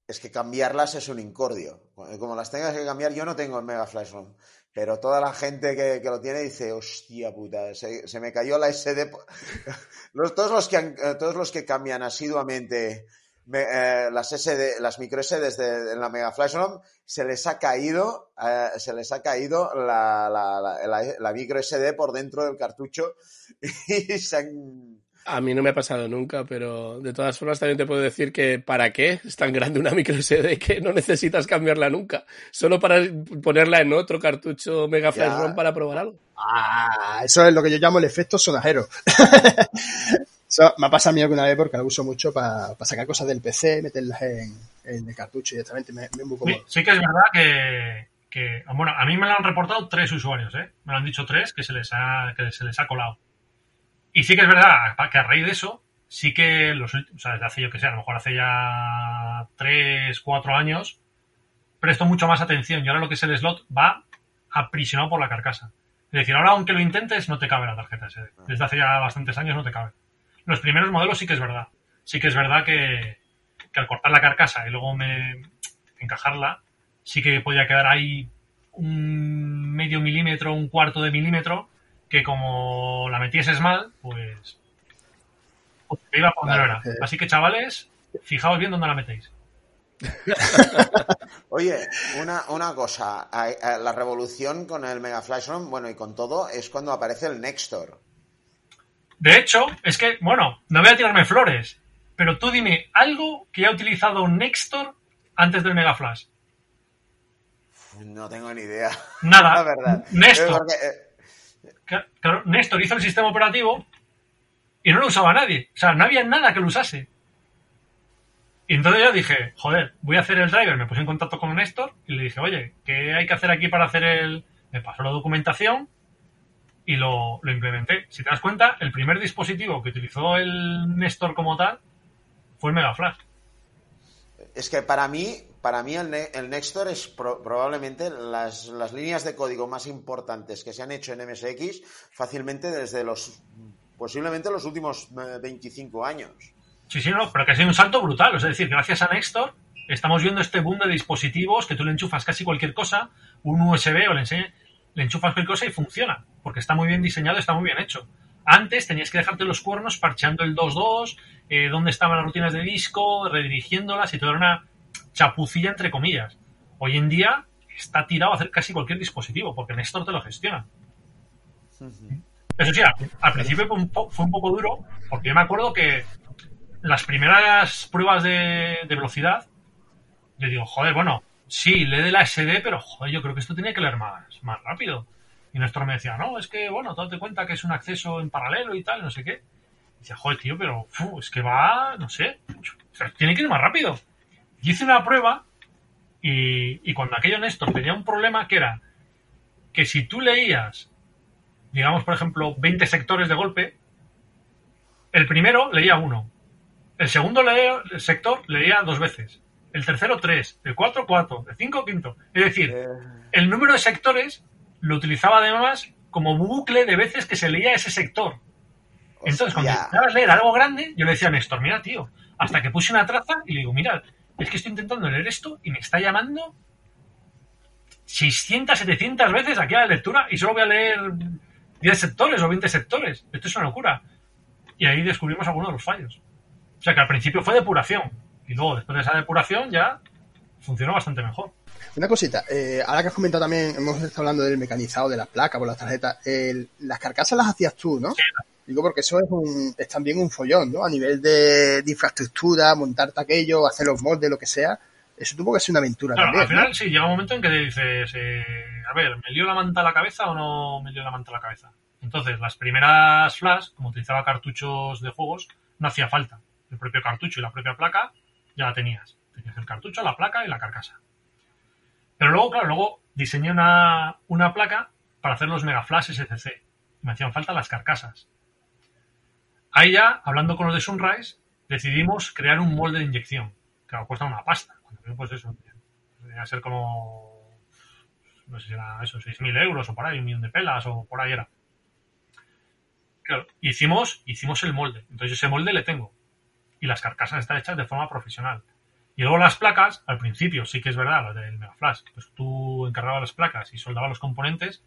Es que cambiarlas es un incordio. Como las tengas que cambiar, yo no tengo el Mega Flash ROM, pero toda la gente que, lo tiene dice, hostia puta, se, me cayó la SD. [laughs] los, todos, los que eh, todos los que cambian asiduamente las SD, las micro SD de, la Mega Flash ROM, se les ha caído, se les ha caído la, la, la, micro SD por dentro del cartucho [laughs] y se han a mí no me ha pasado nunca, pero de todas formas también te puedo decir que ¿para qué es tan grande una micro SD que no necesitas cambiarla nunca? Solo para ponerla en otro cartucho Mega Flash ROM para probar algo. Ah, eso es lo que yo llamo el efecto sonajero. [laughs] Eso me ha pasado a mí alguna vez porque lo uso mucho para sacar cosas del PC, meterlas en, el cartucho directamente. Me, me muy sí, sí, que es verdad que, Bueno, a mí me lo han reportado tres usuarios, ¿eh? Me lo han dicho tres que se les ha, que se les ha colado. Y sí que es verdad que a raíz de eso, sí que los o sea, desde hace yo que sé, a lo mejor hace ya tres, cuatro años, presto mucho más atención y ahora lo que es el slot va aprisionado por la carcasa. Es decir, ahora aunque lo intentes, no te cabe la tarjeta SD. Desde hace ya bastantes años no te cabe. Los primeros modelos sí que es verdad. Sí que es verdad que, que al cortar la carcasa y luego me encajarla, sí que podía quedar ahí un medio milímetro, un cuarto de milímetro, que como la metieses mal, pues, pues te iba a poner era. Así que chavales, fijaos bien dónde la metéis. [laughs] Oye, una, una cosa, la revolución con el Mega Flash bueno, y con todo, es cuando aparece el Nextor. De hecho, es que, bueno, no voy a tirarme flores, pero tú dime algo que haya utilizado Nextor antes del Mega Flash. No tengo ni idea. Nada. [laughs] La verdad. Néstor. Eh, Néstor hizo el sistema operativo y no lo usaba nadie. O sea, no había nada que lo usase. Y entonces yo dije, joder, voy a hacer el driver. Me puse en contacto con Néstor y le dije, oye, ¿qué hay que hacer aquí para hacer el. Me pasó la documentación y lo, implementé. Si te das cuenta, el primer dispositivo que utilizó el Néstor como tal fue el Mega Flash. Es que para mí, para mí el, el Nextor es probablemente las, las, líneas de código más importantes que se han hecho en MSX fácilmente desde los, posiblemente los últimos 25 eh, años. Sí, sí, no, pero que ha sido un salto brutal. Es decir, gracias a Nextor estamos viendo este boom de dispositivos que tú le enchufas casi cualquier cosa, un USB o le, le enchufas cualquier cosa y funciona, porque está muy bien diseñado, está muy bien hecho. Antes tenías que dejarte los cuernos parcheando el 2.2, eh, dónde estaban las rutinas de disco, redirigiéndolas y todo era una chapucilla entre comillas. Hoy en día está tirado a hacer casi cualquier dispositivo, porque Néstor te lo gestiona. Eso sí, al, principio fue un, poco duro, porque yo me acuerdo que las primeras pruebas de, velocidad, yo digo, joder, bueno, sí, lee de la SD, pero joder, yo creo que esto tenía que leer más, más rápido. Y Néstor me decía, no, es que, bueno, date cuenta que es un acceso en paralelo y tal, no sé qué. Y decía, joder, tío, pero es que va, no sé, tiene que ir más rápido. Y hice una prueba y, cuando aquello Néstor tenía un problema que era que si tú leías, digamos, por ejemplo, 20 sectores de golpe, el primero leía uno, el segundo leía, el sector leía dos veces, el tercero tres, el cuatro cuatro, el cinco quinto. Es decir, eh. el número de sectores lo utilizaba además como bucle de veces que se leía ese sector. Entonces, cuando a leer algo grande, yo le decía a Néstor, mira, tío, hasta que puse una traza y le digo, mira, es que estoy intentando leer esto y me está llamando 600, 700 veces aquí a la lectura y solo voy a leer 10 sectores o 20 sectores. Esto es una locura. Y ahí descubrimos algunos de los fallos. O sea que al principio fue depuración y luego después de esa depuración ya funcionó bastante mejor. Una cosita, eh, ahora que has comentado también, hemos estado hablando del mecanizado, de las placas, por las tarjetas, las carcasas las hacías tú, ¿no? Digo porque eso es, un, es también un follón, ¿no? A nivel de, infraestructura, montarte aquello, hacer los moldes, lo que sea. Eso tuvo que ser una aventura también. Al final, sí, llega un momento en que te dices, eh, a ver, ¿me lío la manta a la cabeza o no me lío la manta a la cabeza? Entonces, las primeras flash, como utilizaba cartuchos de juegos, no hacía falta. El propio cartucho y la propia placa ya la tenías. Tenías el cartucho, la placa y la carcasa. Pero luego, claro, luego diseñé una, una placa para hacer los megaflash SCC. Me hacían falta las carcasas. Ahí ya, hablando con los de Sunrise, decidimos crear un molde de inyección. Que cuesta una pasta. Pues eso, debería ser como, no sé si era eso, 6.000 euros o por ahí, un millón de pelas o por ahí era. Claro, hicimos, hicimos el molde. Entonces ese molde le tengo. Y las carcasas están hechas de forma profesional. Y luego las placas, al principio sí que es verdad, lo del Mega Flash, pues tú encargabas las placas y soldabas los componentes,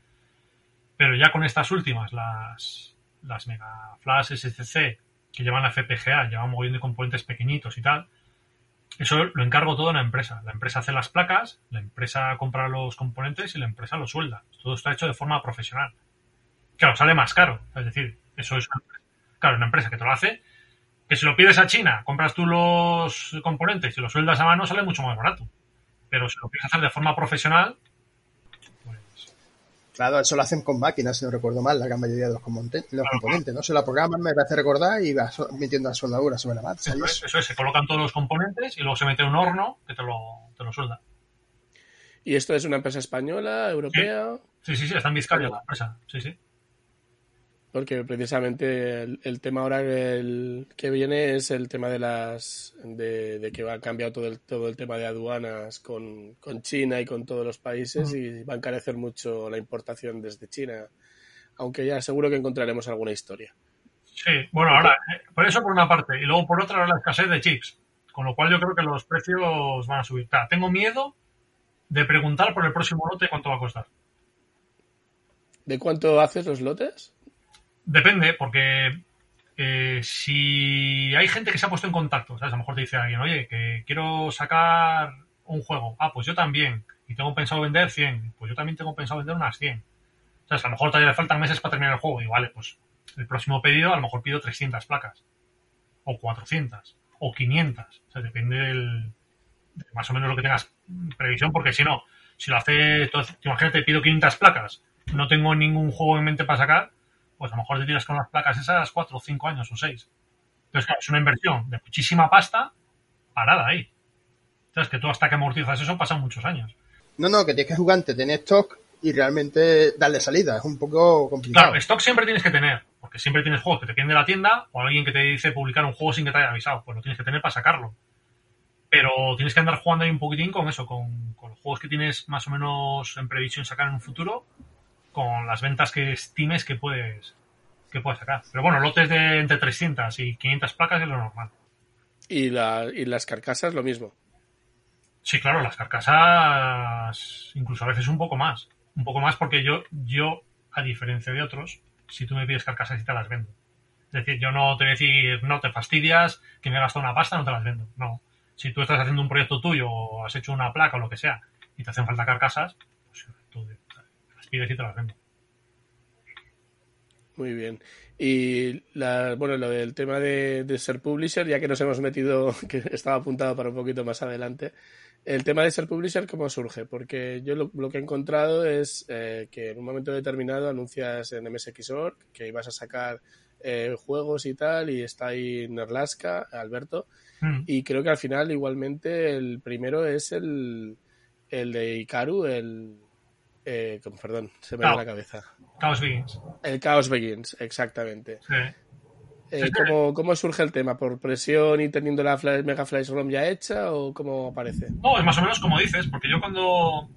pero ya con estas últimas, las, las Mega Flash SCC que llevan la FPGA, llevan un de componentes pequeñitos y tal, eso lo encargo todo en la empresa. La empresa hace las placas, la empresa compra los componentes y la empresa lo suelda. Todo está hecho de forma profesional. Claro, sale más caro. Es decir, eso es una, claro, una empresa que te lo hace, que si lo pides a China, compras tú los componentes y los sueldas a mano, sale mucho más barato. Pero si lo quieres hacer de forma profesional, Claro, eso lo hacen con máquinas, si no recuerdo mal, la gran mayoría de los, componentes, los componentes ¿no? Se la programan, me parece recordar, y va metiendo la soldadura sobre la marcha. Eso, es, eso es, se colocan todos los componentes y luego se mete un horno que te lo, te lo suelda. ¿Y esto es una empresa española, europea? Sí, sí, sí, está en Vizcaya la empresa, sí, sí. Porque precisamente el, tema ahora el, que viene es el tema de las de, que va a cambiar todo el, todo el tema de aduanas con, China y con todos los países y va a encarecer mucho la importación desde China. Aunque ya seguro que encontraremos alguna historia. Sí, bueno, ahora, eh, por eso por una parte, y luego por otra la escasez de chips. Con lo cual yo creo que los precios van a subir. tengo miedo de preguntar por el próximo lote cuánto va a costar. ¿De cuánto haces los lotes? Depende, porque eh, si hay gente que se ha puesto en contacto, ¿sabes? A lo mejor te dice alguien, oye, que quiero sacar un juego. Ah, pues yo también. Y tengo pensado vender 100. Pues yo también tengo pensado vender unas 100. O sea, a lo mejor todavía le faltan meses para terminar el juego. Y vale, pues el próximo pedido a lo mejor pido 300 placas. O 400. O 500. O sea, depende del, de más o menos lo que tengas previsión. Porque si no, si lo hace, imagínate, pido 500 placas. No tengo ningún juego en mente para sacar pues a lo mejor te tiras con las placas esas cuatro o cinco años o seis. Entonces, claro, es una inversión de muchísima pasta parada ahí. Entonces, que tú hasta que amortizas eso pasan muchos años. No, no, que tienes que jugar, tener stock y realmente darle salida. Es un poco complicado. Claro, stock siempre tienes que tener, porque siempre tienes juegos que te piden de la tienda o alguien que te dice publicar un juego sin que te haya avisado. Pues lo tienes que tener para sacarlo. Pero tienes que andar jugando ahí un poquitín con eso, con, con los juegos que tienes más o menos en previsión sacar en un futuro con las ventas que estimes que puedes, que puedes sacar. Pero bueno, lotes de entre 300 y 500 placas es lo normal. ¿Y, la, y las carcasas lo mismo? Sí, claro, las carcasas incluso a veces un poco más. Un poco más porque yo, yo a diferencia de otros, si tú me pides carcasas y te las vendo. Es decir, yo no te voy a decir, no te fastidias, que me he gastado una pasta, no te las vendo. No. Si tú estás haciendo un proyecto tuyo o has hecho una placa o lo que sea y te hacen falta carcasas, pues y te las vendo. Muy bien. Y la, bueno, lo del tema de, ser publisher, ya que nos hemos metido, [laughs] que estaba apuntado para un poquito más adelante, el tema de ser publisher, ¿cómo surge? Porque yo lo, que he encontrado es eh, que en un momento determinado anuncias en MSX.org que ibas a sacar eh, juegos y tal, y está ahí Nerlaska, Alberto, mm. y creo que al final igualmente el primero es el, el de Ikaru, el, eh, perdón, se me va la cabeza. Chaos Begins. El Chaos Begins, exactamente. Eh, ¿cómo, surge el tema? ¿Por presión y teniendo la Mega Flash ROM ya hecha o cómo aparece? No, es más o menos como dices, porque yo cuando,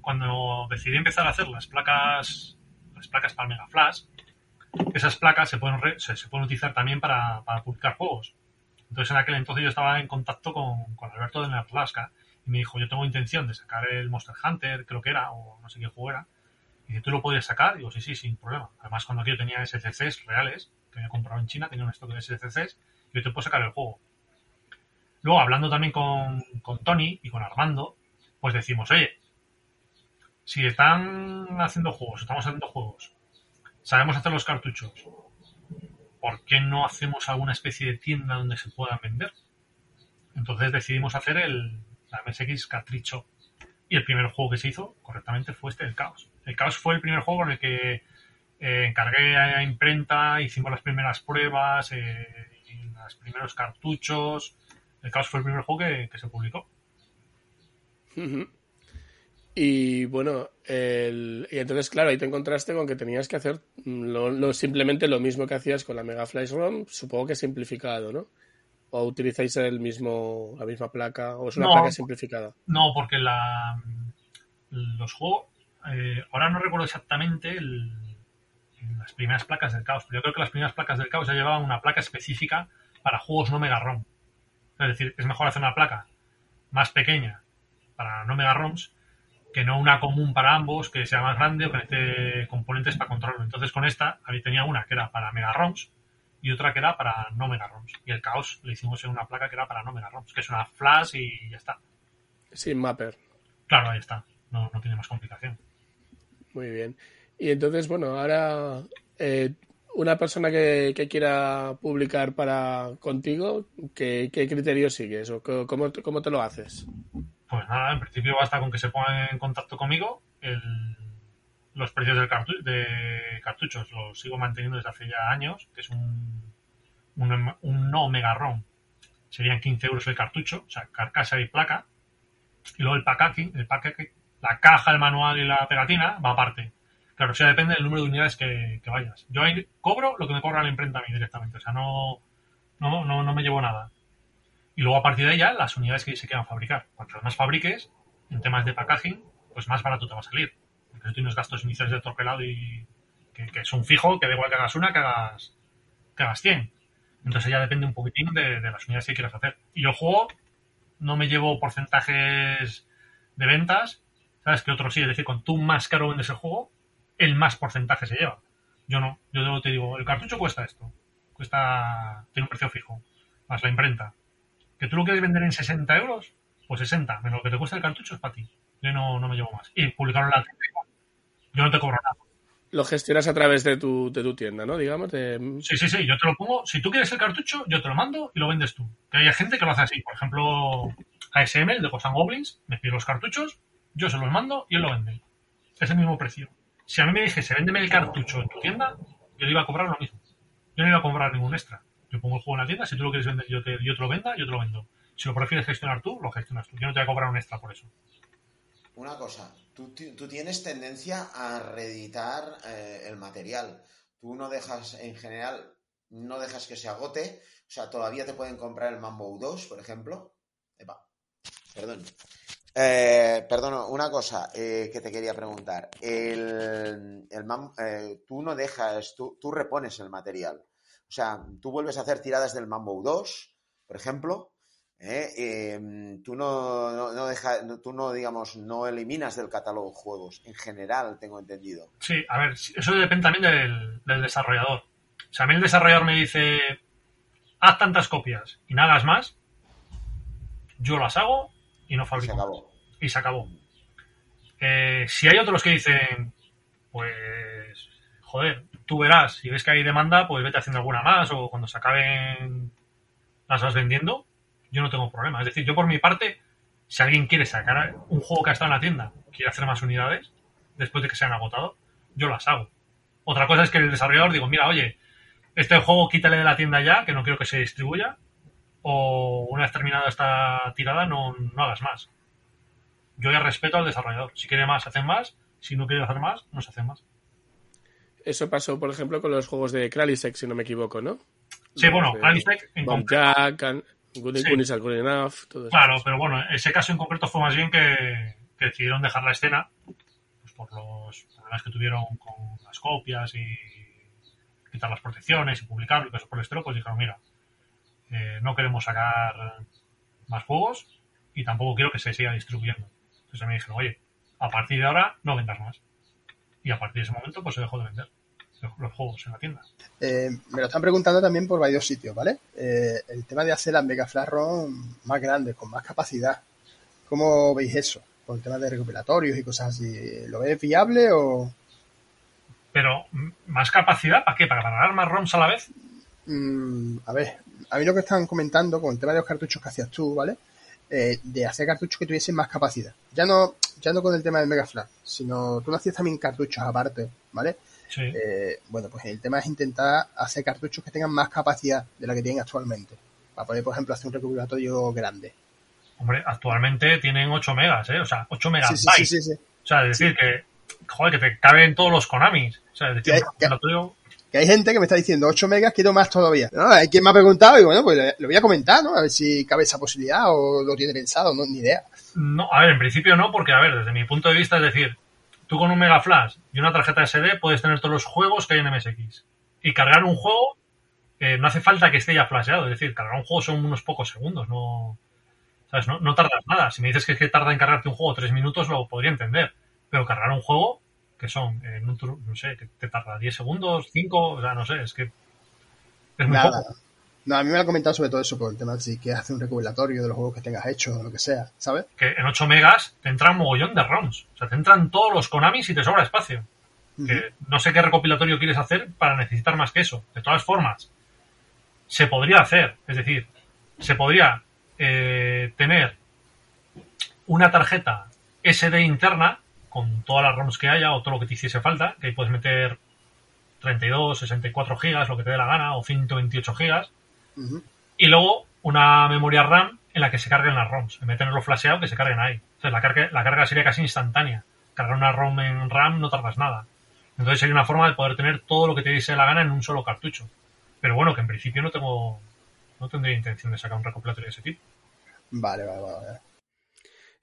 cuando decidí empezar a hacer las placas las placas para Mega Flash, esas placas se pueden, se, pueden utilizar también para, publicar juegos. Entonces en aquel entonces yo estaba en contacto con, con Alberto de Nerlaska me dijo, yo tengo intención de sacar el Monster Hunter, creo que era, o no sé qué juego era. Y dice, ¿tú lo puedes sacar? Y digo, sí, sí, sin problema. Además, cuando yo tenía SCCs reales, que había comprado en China, tenía un stock de SCCs, y yo te puedo sacar el juego. Luego, hablando también con, con Tony y con Armando, pues decimos, oye, si están haciendo juegos, estamos haciendo juegos, sabemos hacer los cartuchos, ¿por qué no hacemos alguna especie de tienda donde se puedan vender? Entonces decidimos hacer el, la MSX Catricho. Y el primer juego que se hizo correctamente fue este, el Caos. El Caos fue el primer juego en el que eh, encargué a imprenta, hicimos las primeras pruebas, eh, los primeros cartuchos. El Caos fue el primer juego que, se publicó. Y bueno, y entonces, claro, ahí te encontraste con que tenías que hacer lo, simplemente lo mismo que hacías con la Mega Flash ROM, supongo que simplificado, ¿no? ¿O utilizáis el mismo, la misma placa? ¿O es una placa simplificada? No, porque la, los juegos. Eh, ahora no recuerdo exactamente las primeras placas del caos, pero yo creo que las primeras placas del caos ya llevaban una placa específica para juegos no mega ROM. Es decir, es mejor hacer una placa más pequeña para no mega ROMs que no una común para ambos, que sea más grande o que necesite componentes para controlarlo. Entonces con esta tenía una que era para mega ROMs y otra que era para no mega ROMs. Y el caos le hicimos en una placa que era para no mega ROMs, que es una flash y ya está. Sin mapper. Claro, ahí está. No, tiene más complicación. Muy bien. Y entonces, bueno, ahora eh, una persona que, quiera publicar para contigo, ¿qué, qué criterios sigues o cómo, cómo, te lo haces? Pues nada, en principio basta con que se ponga en contacto conmigo. El, los precios de cartuchos los sigo manteniendo desde hace ya años, que es un, un, no mega ROM. Serían 15 euros el cartucho, o sea, carcasa y placa. Y luego el packaging, el packaging, la caja, el manual y la pegatina va aparte. Claro, o depende del número de unidades que, vayas. Yo ahí cobro lo que me cobra la imprenta a mí directamente, o sea, no, no, no, no me llevo nada. Y luego a partir de ya las unidades que se quieran fabricar. Cuanto más fabriques, en temas de packaging, pues más barato te va a salir. Porque tú tienes gastos iniciales de torpelado y que, es un fijo, que da igual que hagas una, que hagas, que hagas 100. Entonces ya depende un poquitín de, las unidades que quieras hacer. Y yo juego, no me llevo porcentajes de ventas, ¿sabes? Que otros sí, es decir, con tú más caro vendes el juego, el más porcentaje se lleva. Yo no, yo te digo, el cartucho cuesta esto, cuesta, tiene un precio fijo, más la imprenta. ¿Que tú lo quieres vender en 60 euros? Pues 60, menos lo que te cuesta el cartucho es para ti. Yo no, no me llevo más. Y publicarlo en la tienda, yo no te cobro nada. Lo gestionas a través de tu, de tu tienda, ¿no? Digamos. De... Sí, sí, sí. Yo te lo pongo. Si tú quieres el cartucho, yo te lo mando y lo vendes tú. Que hay gente que lo hace así. Por ejemplo, ASM, el de Ghost Goblins, me pide los cartuchos, yo se los mando y él lo vende. Es el mismo precio. Si a mí me dijese, véndeme el cartucho en tu tienda, yo le iba a cobrar lo mismo. Yo no iba a cobrar ningún extra. Yo pongo el juego en la tienda, si tú lo quieres vender, yo te, yo te lo venda, yo te lo vendo. Si lo prefieres gestionar tú, lo gestionas tú. Yo no te voy a cobrar un extra por eso. Una cosa, tú, tienes tendencia a reeditar eh, el material. Tú no dejas, en general, no dejas que se agote. O sea, todavía te pueden comprar el Mambo 2, por ejemplo. Epa, perdón. Eh, perdón, una cosa eh, que te quería preguntar. El, el tú no dejas, tú, tú repones el material. O sea, tú vuelves a hacer tiradas del Mambo 2, por ejemplo, ¿eh? Em, tú no, no, tú no, digamos, no eliminas del catálogo juegos, en general, tengo entendido. Sí, a ver, eso depende también del, desarrollador. O sea, a mí el desarrollador me dice, haz tantas copias y nada más, yo las hago y no fabrico. Y se acabó. Y se acabó. Eh, si hay otros que dicen, pues, joder, tú verás, si ves que hay demanda, pues vete haciendo alguna más o cuando se acaben las vas vendiendo, yo no tengo problema. Es decir, yo por mi parte, si alguien quiere sacar un juego que ha estado en la tienda, quiere hacer más unidades, después de que se han agotado, yo las hago. Otra cosa es que el desarrollador digo, mira, oye, este juego quítale de la tienda ya, que no quiero que se distribuya, o una vez terminada esta tirada no, no hagas más. Yo ya respeto al desarrollador. Si quiere más, hacen más. Si no quiere hacer más, no se hacen más. Eso pasó, por ejemplo, con los juegos de Kralisek, si no me equivoco, ¿no? Sí, bueno, Kralisek en Jack, Good, Enough, todo eso. Claro, pero bueno, ese caso en concreto fue más bien que, decidieron dejar la escena pues por los problemas que tuvieron con las copias y quitar las protecciones y publicarlo y cosas por el estilo, pues dijeron, mira, eh, no queremos sacar más juegos y tampoco quiero que se siga distribuyendo. Entonces me dijeron, oye, a partir de ahora no vendas más y a partir de ese momento pues se dejó de vender los juegos en la tienda. Eh, me lo están preguntando también por varios sitios, ¿vale? Eh, el tema de hacer las Mega Flash ROM más grandes, con más capacidad. ¿Cómo veis eso? Por el tema de recuperatorios y cosas así. ¿Lo ves viable o...? Pero, ¿más capacidad? ¿Para qué? ¿Para ganar más ROMs a la vez? Mm, a ver, a mí lo que están comentando con el tema de los cartuchos que hacías tú, ¿vale? Eh, de hacer cartuchos que tuviesen más capacidad. Ya no, ya no con el tema del Mega Flash, sino tú no hacías también cartuchos aparte, ¿vale? Sí. Eh, bueno, pues el tema es intentar hacer cartuchos que tengan más capacidad de la que tienen actualmente. Para poder, por ejemplo, hacer un recuperatorio grande. Hombre, actualmente tienen 8 megas, ¿eh? O sea, 8 megabytes. Sí, sí, sí, o sea, es decir, que, joder, que te caben todos los Konamis. O sea, es decir, que hay, que hay gente que me está diciendo 8 megas, quiero más todavía. ¿No? Hay quien me ha preguntado y bueno, pues lo voy a comentar, ¿no? A ver si cabe esa posibilidad o lo tiene pensado, no, ni idea. No, a ver, en principio no, porque, a ver, desde mi punto de vista, es decir, tú con un Mega Flash y una tarjeta SD puedes tener todos los juegos que hay en MSX. Y cargar un juego eh, no hace falta que esté ya flasheado, es decir, cargar un juego son unos pocos segundos, no, ¿sabes? No, tardas nada. Si me dices que, es que tarda en cargarte un juego tres minutos, lo podría entender. Pero cargar un juego, que son, en un, no sé, que te tarda 10 segundos, 5, o sea, no sé, es que es muy poco. No, a mí me lo han comentado sobre todo eso, por el tema de si quieres hacer un recuperatorio de los juegos que tengas hechos o lo que sea, ¿sabes? Que en 8 megas te entra un mogollón de ROMs. O sea, te entran todos los Konamis y te sobra espacio. Que no sé qué recopilatorio quieres hacer para necesitar más que eso. De todas formas, se podría hacer. Es decir, se podría eh, tener una tarjeta SD interna con todas las ROMs que haya o todo lo que te hiciese falta, que ahí puedes meter 32, 64 gigas, lo que te dé la gana, o 128 gigas. Y luego una memoria RAM en la que se carguen las ROMs. En vez de tenerlo flasheado, que se carguen ahí. Entonces la carga, la carga sería casi instantánea. Cargar una ROM en RAM no tardas nada. Entonces sería una forma de poder tener todo lo que te diese la gana en un solo cartucho. Pero bueno, que en principio no tengo no tendría intención de sacar un recopilatorio de ese tipo. Vale, vale, vale.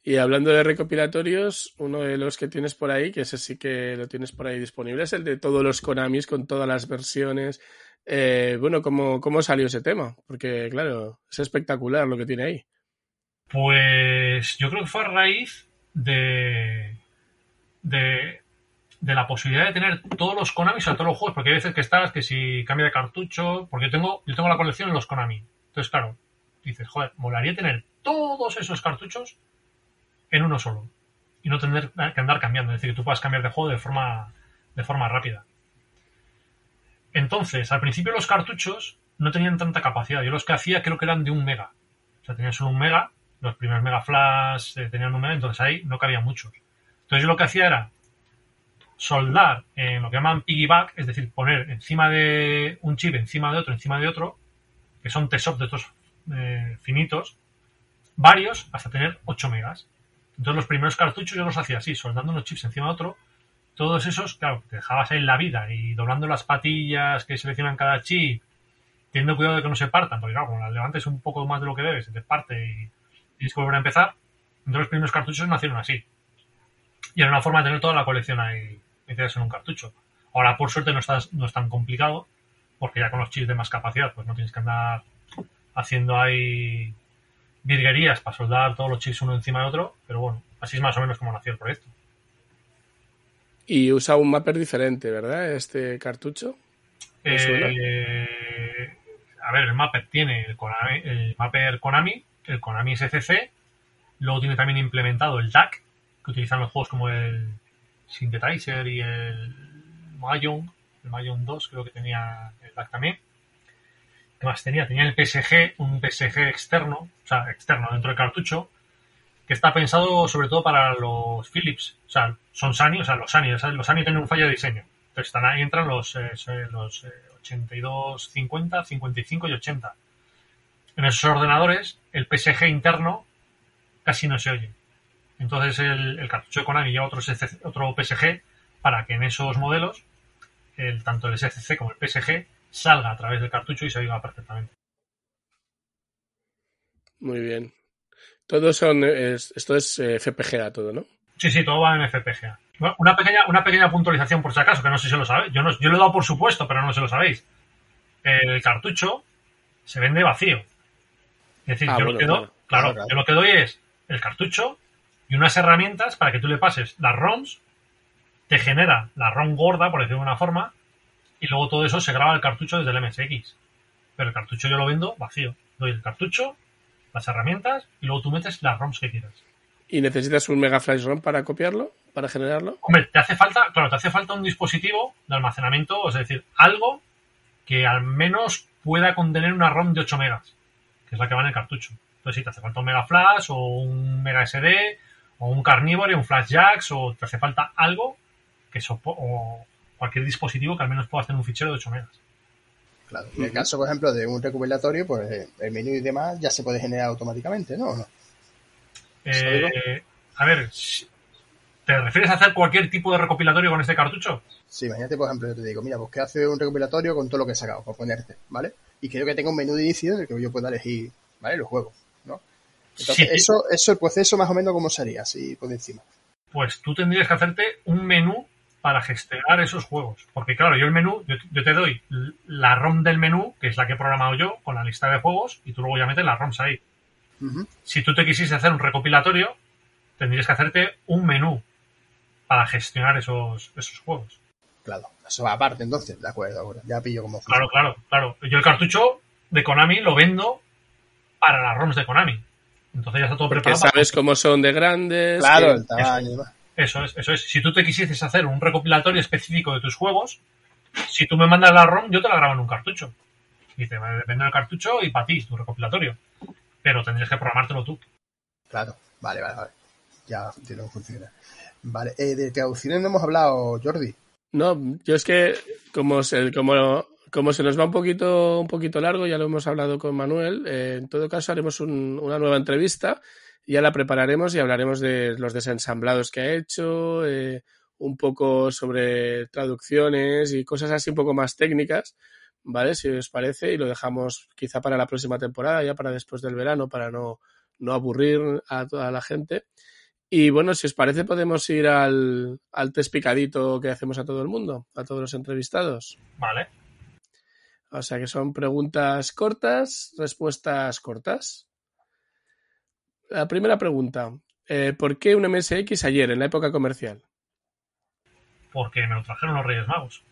Y hablando de recopilatorios, uno de los que tienes por ahí, que ese sí que lo tienes por ahí disponible, es el de todos los Konamis con todas las versiones. Eh, bueno, ¿cómo, ¿cómo salió ese tema? Porque, claro, es espectacular lo que tiene ahí. Pues yo creo que fue a raíz de, de, de la posibilidad de tener todos los Konami, o sea, todos los juegos, porque hay veces que estás, que si cambia de cartucho, porque yo tengo, yo tengo la colección en los Konami. Entonces, claro, dices, joder, molaría tener todos esos cartuchos en uno solo y no tener que andar cambiando, es decir, que tú puedas cambiar de juego de forma, de forma rápida. Entonces, al principio los cartuchos no tenían tanta capacidad. Yo los que hacía creo que eran de un mega. O sea, tenían solo un mega. Los primeros mega flash eh, tenían un mega, entonces ahí no cabía muchos. Entonces yo lo que hacía era soldar en lo que llaman piggyback, es decir, poner encima de un chip, encima de otro, encima de otro, que son TESOP de estos eh, finitos, varios hasta tener 8 megas. Entonces los primeros cartuchos yo los hacía así, soldando unos chips encima de otro. Todos esos, claro, te dejabas ahí la vida y doblando las patillas que seleccionan cada chip, teniendo cuidado de que no se partan, porque claro, cuando las levantes un poco más de lo que debes, se te parte y tienes que volver a empezar. Entonces los primeros cartuchos nacieron así. Y era una forma de tener toda la colección ahí metidas en un cartucho. Ahora, por suerte, no, estás, no es tan complicado, porque ya con los chips de más capacidad, pues no tienes que andar haciendo ahí virguerías para soldar todos los chips uno encima de otro, pero bueno, así es más o menos como nació el proyecto. Y usa un mapper diferente, ¿verdad? Este cartucho. Eh, a ver, el mapper tiene el, Konami, el mapper Konami, el Konami SCC, luego tiene también implementado el DAC, que utilizan los juegos como el Synthetizer y el Mahjong, el Mahjong 2 creo que tenía el DAC también más tenía? Tenía el PSG, un PSG externo, o sea, externo dentro del cartucho, que está pensado sobre todo para los Philips. O sea, son Sani, o sea, los Sani, los Sani tienen un fallo de diseño. Entonces ahí, entran los, eh, los 82, 50, 55 y 80. En esos ordenadores, el PSG interno casi no se oye. Entonces el, cartucho de Konami lleva otro, otro PSG para que en esos modelos, el, tanto el SCC como el PSG, salga a través del cartucho y se oiga perfectamente. Muy bien. Todos son, esto es eh, FPGA todo, ¿no? Sí, sí, todo va en FPGA. Una pequeña, una pequeña puntualización por si acaso, que no sé si lo sabéis. Yo, no, yo lo he dado por supuesto, pero no sé si lo sabéis. El cartucho se vende vacío. Es decir, ah, yo, lo que doy, claro, yo lo que doy es el cartucho y unas herramientas para que tú le pases las ROMs, te genera la ROM gorda, por decirlo de una forma, y luego todo eso se graba el cartucho desde el MSX. Pero el cartucho yo lo vendo vacío. Doy el cartucho, las herramientas y luego tú metes las ROMs que quieras. ¿Y necesitas un Mega Flash ROM para copiarlo? ¿Para generarlo? Hombre, te hace falta, claro, te hace falta un dispositivo de almacenamiento, es decir, algo que al menos pueda contener una ROM de 8 megas, que es la que va en el cartucho. Entonces, si te hace falta un Mega Flash o un Mega SD o un Carnivore, un Flash Jacks o te hace falta algo que o cualquier dispositivo que al menos pueda tener un fichero de 8 megas. Claro. En el caso, por ejemplo, de un recopilatorio, pues eh, el menú y demás ya se puede generar automáticamente, ¿no? Eh, a ver, ¿te refieres a hacer cualquier tipo de recopilatorio con este cartucho? Sí, imagínate, por ejemplo, yo te digo, mira, pues que hace un recopilatorio con todo lo que he sacado, por ponerte, ¿vale? Y quiero que tenga un menú de inicio en el que yo pueda elegir, ¿vale? Los juegos, ¿no? Entonces, eso, eso, el proceso más o menos, ¿cómo sería? Así por encima. Pues tú tendrías que hacerte un menú para gestionar esos juegos. Porque claro, yo el menú, yo, te doy la ROM del menú, que es la que he programado yo, con la lista de juegos, y tú luego ya metes las ROMs ahí. Si tú te quisieses hacer un recopilatorio, tendrías que hacerte un menú para gestionar esos, esos juegos. Claro, eso va aparte entonces, de acuerdo, ahora ya pillo como... Claro, claro, claro. Yo el cartucho de Konami lo vendo para las ROMs de Konami. Entonces ya está todo Porque sabes cómo son de grandes. Claro, el tamaño y eso es, eso es. Si tú te quisieses hacer un recopilatorio específico de tus juegos, si tú me mandas la ROM, yo te la grabo en un cartucho. Y te depende del cartucho y para ti, tu recopilatorio. Pero tendrías que programártelo tú. Claro, vale, vale, vale. ya no funciona. Vale, eh, de traducciones no hemos hablado, Jordi. No, yo es que como se, como, como se nos va un poquito, un poquito largo, ya lo hemos hablado con Manuel, eh, en todo caso haremos una nueva entrevista, ya la prepararemos y hablaremos de los desensamblados que ha hecho, eh, un poco sobre traducciones y cosas así un poco más técnicas, ¿vale? Si os parece, y lo dejamos quizá para la próxima temporada, ya para después del verano, para no, no aburrir a toda la gente. Y bueno, si os parece, podemos ir al, al test picadito que hacemos a todo el mundo, a todos los entrevistados. Vale. O sea que son preguntas cortas, respuestas cortas. La primera pregunta. Eh, ¿Por qué un MSX ayer, en la época comercial? Porque me lo trajeron los Reyes Magos.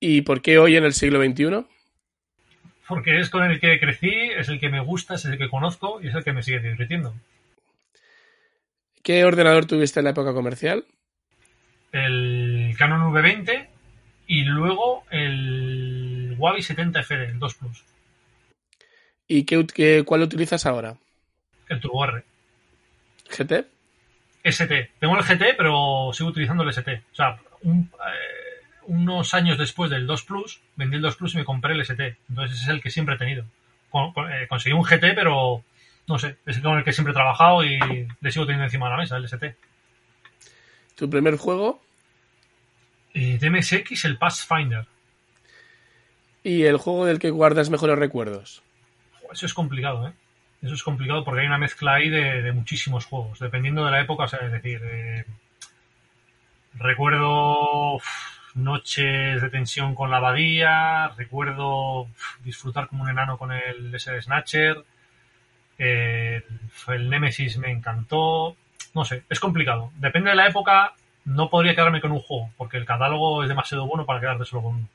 ¿Y por qué hoy en el siglo XXI? Porque es con el que crecí, es el que me gusta, es el que conozco y es el que me sigue divirtiendo. ¿Qué ordenador tuviste en la época comercial? El Canon V20 y luego el Huawei 70FD, el 2 Plus. ¿Y qué, cuál utilizas ahora? El Turbo R. ¿GT? ST. Tengo el GT, pero sigo utilizando el ST. O sea, un, eh, unos años después del 2 Plus, vendí el 2 Plus y me compré el ST. Entonces ese es el que siempre he tenido. Eh, conseguí un GT, pero no sé, es con el que siempre he trabajado y le sigo teniendo encima de la mesa, el ST. ¿Tu primer juego? Eh, DMSX, el Pathfinder. ¿Y el juego del que guardas mejores recuerdos? Eso es complicado, ¿eh? Eso es complicado porque hay una mezcla ahí de, muchísimos juegos, dependiendo de la época, o sea, es decir, eh, recuerdo noches de tensión con la abadía, recuerdo disfrutar como un enano con el S Snatcher, el, el Nemesis me encantó, no sé, es complicado. Depende de la época, no podría quedarme con un juego, porque el catálogo es demasiado bueno para quedarte solo con uno.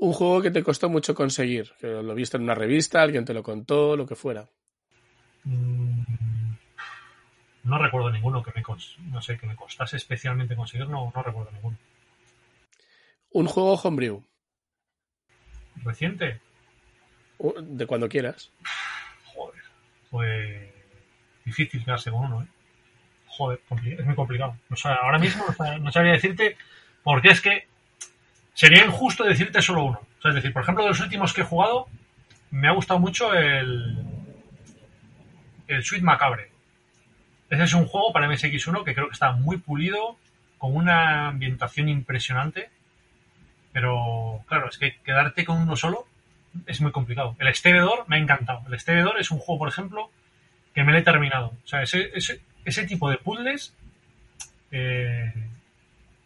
Un juego que te costó mucho conseguir, que lo viste en una revista, alguien te lo contó, lo que fuera. Mm, no recuerdo ninguno que me, no sé, que me costase especialmente conseguir, no, no recuerdo ninguno. Un juego homebrew. ¿Reciente? De cuando quieras. Joder. Pues difícil quedarse con uno, ¿eh? Joder, es muy complicado. ahora mismo no sabría decirte porque es que sería injusto decirte solo uno. O sea, es decir, por ejemplo, de los últimos que he jugado, me ha gustado mucho el, el Sweet Macabre. Ese es un juego para MSX1 que creo que está muy pulido, con una ambientación impresionante pero claro, es que quedarte con uno solo es muy complicado. El Extendedor me ha encantado. El Extendedor es un juego, por ejemplo, que me lo he terminado. O sea, ese, ese, tipo de puzzles eh,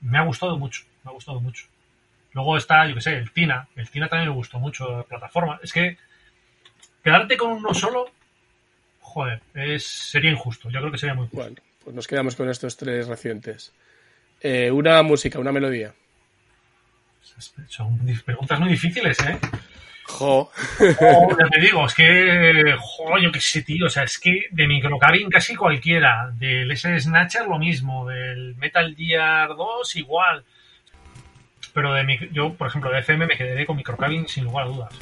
me ha gustado mucho. Me ha gustado mucho. Luego está, yo que sé, el Tina. El Tina también me gustó mucho, la plataforma. Es que quedarte con uno solo, joder, es, sería injusto. Yo creo que sería muy injusto. Bueno, pues nos quedamos con estos tres recientes. Eh, una música, una melodía. Son preguntas muy difíciles, ¿eh? Jo. ya te digo, es que, jo, yo qué sé, tío, o sea, es que de microcabin casi cualquiera, del S Snatcher lo mismo, del Metal Gear 2 igual. Pero de yo, por ejemplo, de FM me quedaré con microcabin sin lugar a dudas.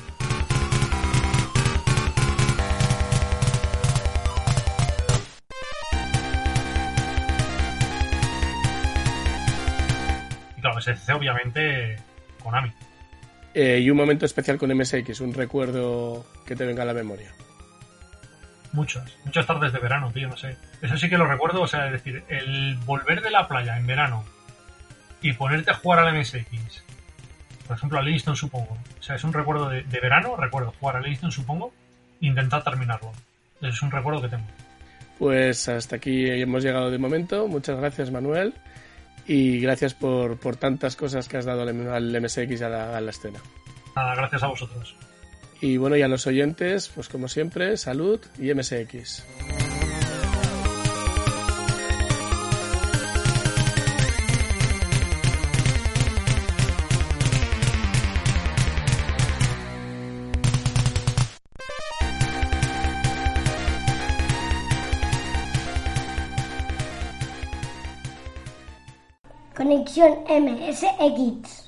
Y claro, SC obviamente Konami. Eh, y un momento especial con MSX, un recuerdo que te venga a la memoria. Muchas, muchas tardes de verano, tío, no sé. Eso sí que lo recuerdo, o sea, es decir, el volver de la playa en verano y ponerte a jugar al MSX, por ejemplo a Livingston supongo, o sea, es un recuerdo de, verano, recuerdo jugar a Livingston supongo, e intentar terminarlo. Es un recuerdo que tengo. Pues hasta aquí hemos llegado de momento. Muchas gracias, Manuel y gracias por, por tantas cosas que has dado al, MSX a la, a la escena. Nada, gracias a vosotros. Y bueno, y a los oyentes, pues como siempre, salud y MSX. Conexión MSX.